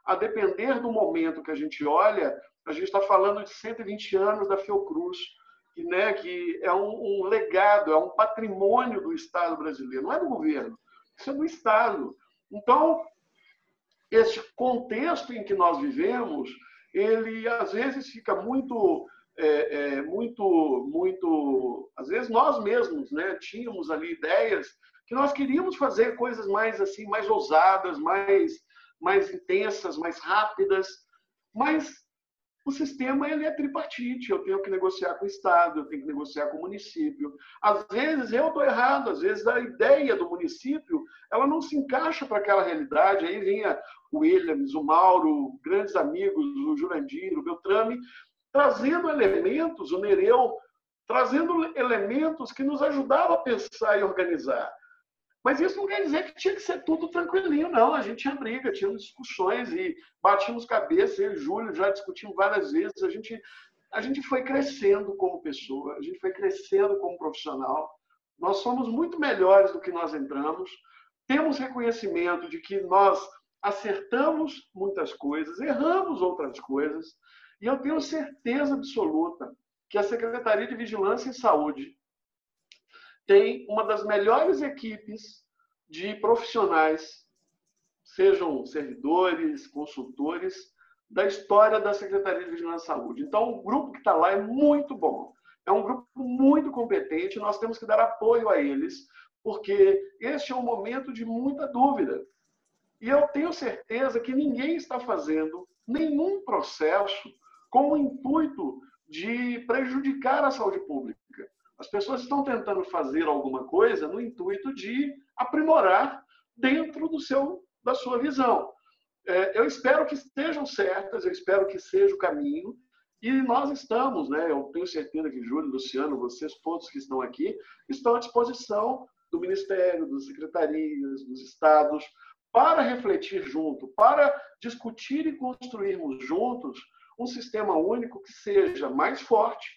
a depender do momento que a gente olha, a gente está falando de 120 anos da Fiocruz, que, né, que é um, um legado, é um patrimônio do Estado brasileiro, não é do governo, isso é do Estado. Então, esse contexto em que nós vivemos, ele às vezes fica muito, é, é, muito, muito, às vezes nós mesmos, né, tínhamos ali ideias que nós queríamos fazer coisas mais assim, mais ousadas, mais, mais intensas, mais rápidas, mas o sistema ele é tripartite. Eu tenho que negociar com o Estado, eu tenho que negociar com o município. Às vezes eu estou errado, às vezes a ideia do município ela não se encaixa para aquela realidade. Aí vinha o Williams, o Mauro, grandes amigos, o Jurandir, o Beltrame, trazendo elementos, o Nereu, trazendo elementos que nos ajudavam a pensar e organizar. Mas isso não quer dizer que tinha que ser tudo tranquilinho, não. A gente tinha briga, tinha discussões e batíamos cabeça. Eu e Júlio já discutimos várias vezes. A gente, a gente foi crescendo como pessoa, a gente foi crescendo como profissional. Nós somos muito melhores do que nós entramos. Temos reconhecimento de que nós acertamos muitas coisas, erramos outras coisas. E eu tenho certeza absoluta que a Secretaria de Vigilância em Saúde tem uma das melhores equipes de profissionais, sejam servidores, consultores, da história da Secretaria de Vigilância e Saúde. Então, o grupo que está lá é muito bom. É um grupo muito competente, nós temos que dar apoio a eles, porque este é um momento de muita dúvida. E eu tenho certeza que ninguém está fazendo nenhum processo com o intuito de prejudicar a saúde pública. As pessoas estão tentando fazer alguma coisa no intuito de aprimorar dentro do seu, da sua visão. É, eu espero que estejam certas, eu espero que seja o caminho, e nós estamos, né? Eu tenho certeza que Júlio, Luciano, vocês todos que estão aqui, estão à disposição do Ministério, das secretarias, dos estados, para refletir junto, para discutir e construirmos juntos um sistema único que seja mais forte,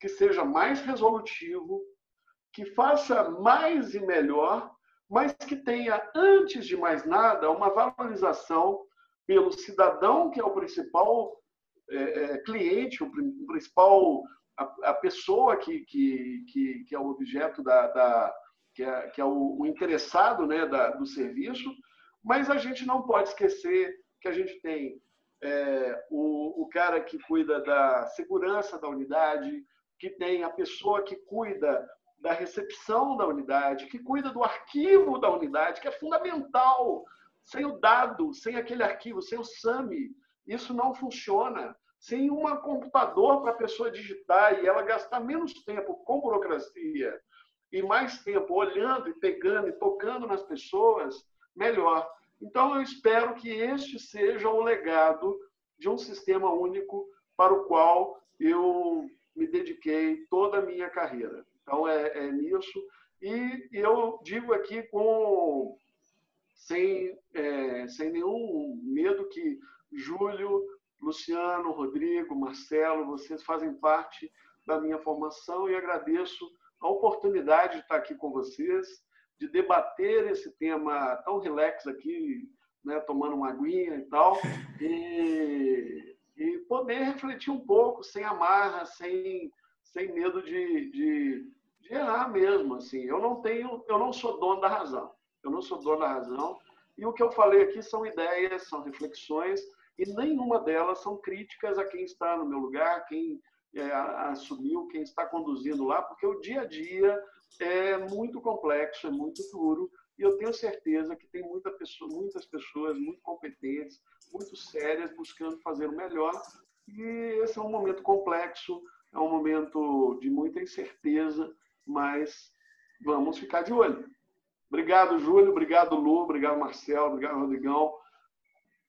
que seja mais resolutivo, que faça mais e melhor, mas que tenha, antes de mais nada, uma valorização pelo cidadão, que é o principal é, é, cliente, o principal a, a pessoa que, que, que, que, é o objeto da, da que é, que é o, o, interessado né, da, do serviço, mas a gente não pode esquecer que a gente tem é, o, o cara que cuida da segurança da unidade, que tem a pessoa que cuida da recepção da unidade, que cuida do arquivo da unidade, que é fundamental. Sem o dado, sem aquele arquivo, sem o SAMI, isso não funciona. Sem um computador para a pessoa digitar e ela gastar menos tempo com burocracia e mais tempo olhando e pegando e tocando nas pessoas, melhor. Então, eu espero que este seja o legado de um sistema único para o qual eu me dediquei toda a minha carreira. Então, é, é nisso. E, eu digo aqui com sem, é, sem nenhum medo que Júlio, Luciano, Rodrigo, Marcelo, vocês fazem parte da minha formação e agradeço a oportunidade de estar aqui com vocês, de debater esse tema tão relax aqui, né, tomando uma aguinha e tal. E e poder refletir um pouco, sem amarra, sem, sem medo de, de, de, errar mesmo. Assim. Eu não tenho, eu não sou dono da razão. Eu não sou dono da razão. E o que eu falei aqui são ideias, são reflexões, e nenhuma delas são críticas a quem está no meu lugar, quem é, assumiu, quem está conduzindo lá, porque o dia a dia é muito complexo, é muito duro, e eu tenho certeza que tem muita pessoa, muitas pessoas muito competentes, muito sérias, buscando fazer o melhor. E esse é um momento complexo, é um momento de muita incerteza, mas vamos ficar de olho. Obrigado, Júlio. Obrigado, Lu. Obrigado, Marcelo. Obrigado, Rodrigão.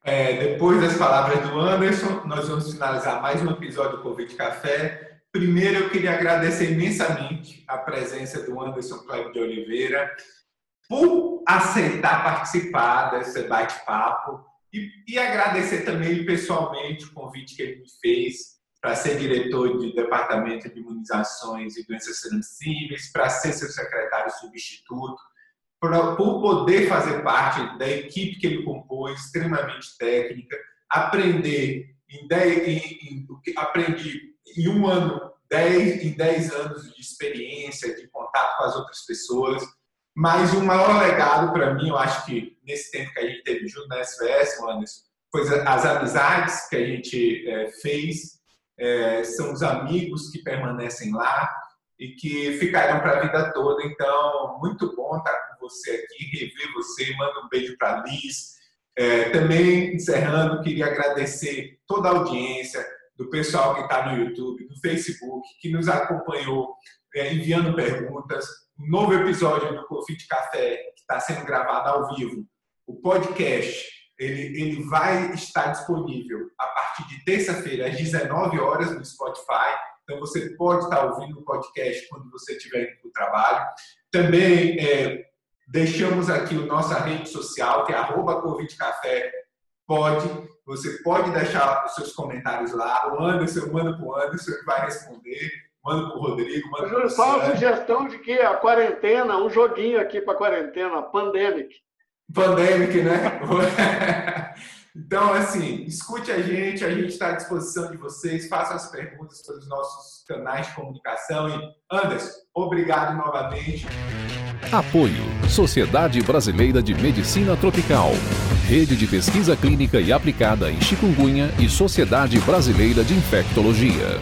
É, depois das palavras do Anderson, nós vamos finalizar mais um episódio do Covid Café. Primeiro, eu queria agradecer imensamente a presença do Anderson Cleber de Oliveira por aceitar participar desse bate-papo e, e, agradecer também pessoalmente o convite que ele me fez para ser diretor do Departamento de Imunizações e Doenças Transmissíveis, para ser seu secretário substituto, por, por poder fazer parte da equipe que ele compôs, extremamente técnica, aprender em, em, em aprendi em um ano, dez, em 10 anos de experiência, de contato com as outras pessoas, mas o maior legado para mim, eu acho que nesse tempo que a gente teve junto na SVS, Anderson, foi as amizades que a gente é, fez, é, são os amigos que permanecem lá e que ficarão para a vida toda. Então, muito bom estar com você aqui, rever você. Manda um beijo para a Liz. É, também, encerrando, queria agradecer toda a audiência do pessoal que está no YouTube, no Facebook, que nos acompanhou é, enviando perguntas. Um novo episódio do Confit Café, que está sendo gravado ao vivo. O podcast ele, ele vai estar disponível a partir de terça-feira, às 19 horas, no Spotify. Então, você pode estar ouvindo o podcast quando você estiver indo para o trabalho. Também é, deixamos aqui a nossa rede social, que é arroba Café. Pode, você pode deixar os seus comentários lá. O Anderson, manda para o Anderson, ele vai responder. Manda para o Rodrigo, manda para o Só uma sugestão de que a quarentena, um joguinho aqui para a quarentena, Pandemic. Pandemic, né? Então, assim, escute a gente, a gente está à disposição de vocês, façam as perguntas pelos nossos canais de comunicação. E, Anderson, obrigado novamente. Apoio Sociedade Brasileira de Medicina Tropical, Rede de Pesquisa Clínica e Aplicada em Chikungunya e Sociedade Brasileira de Infectologia.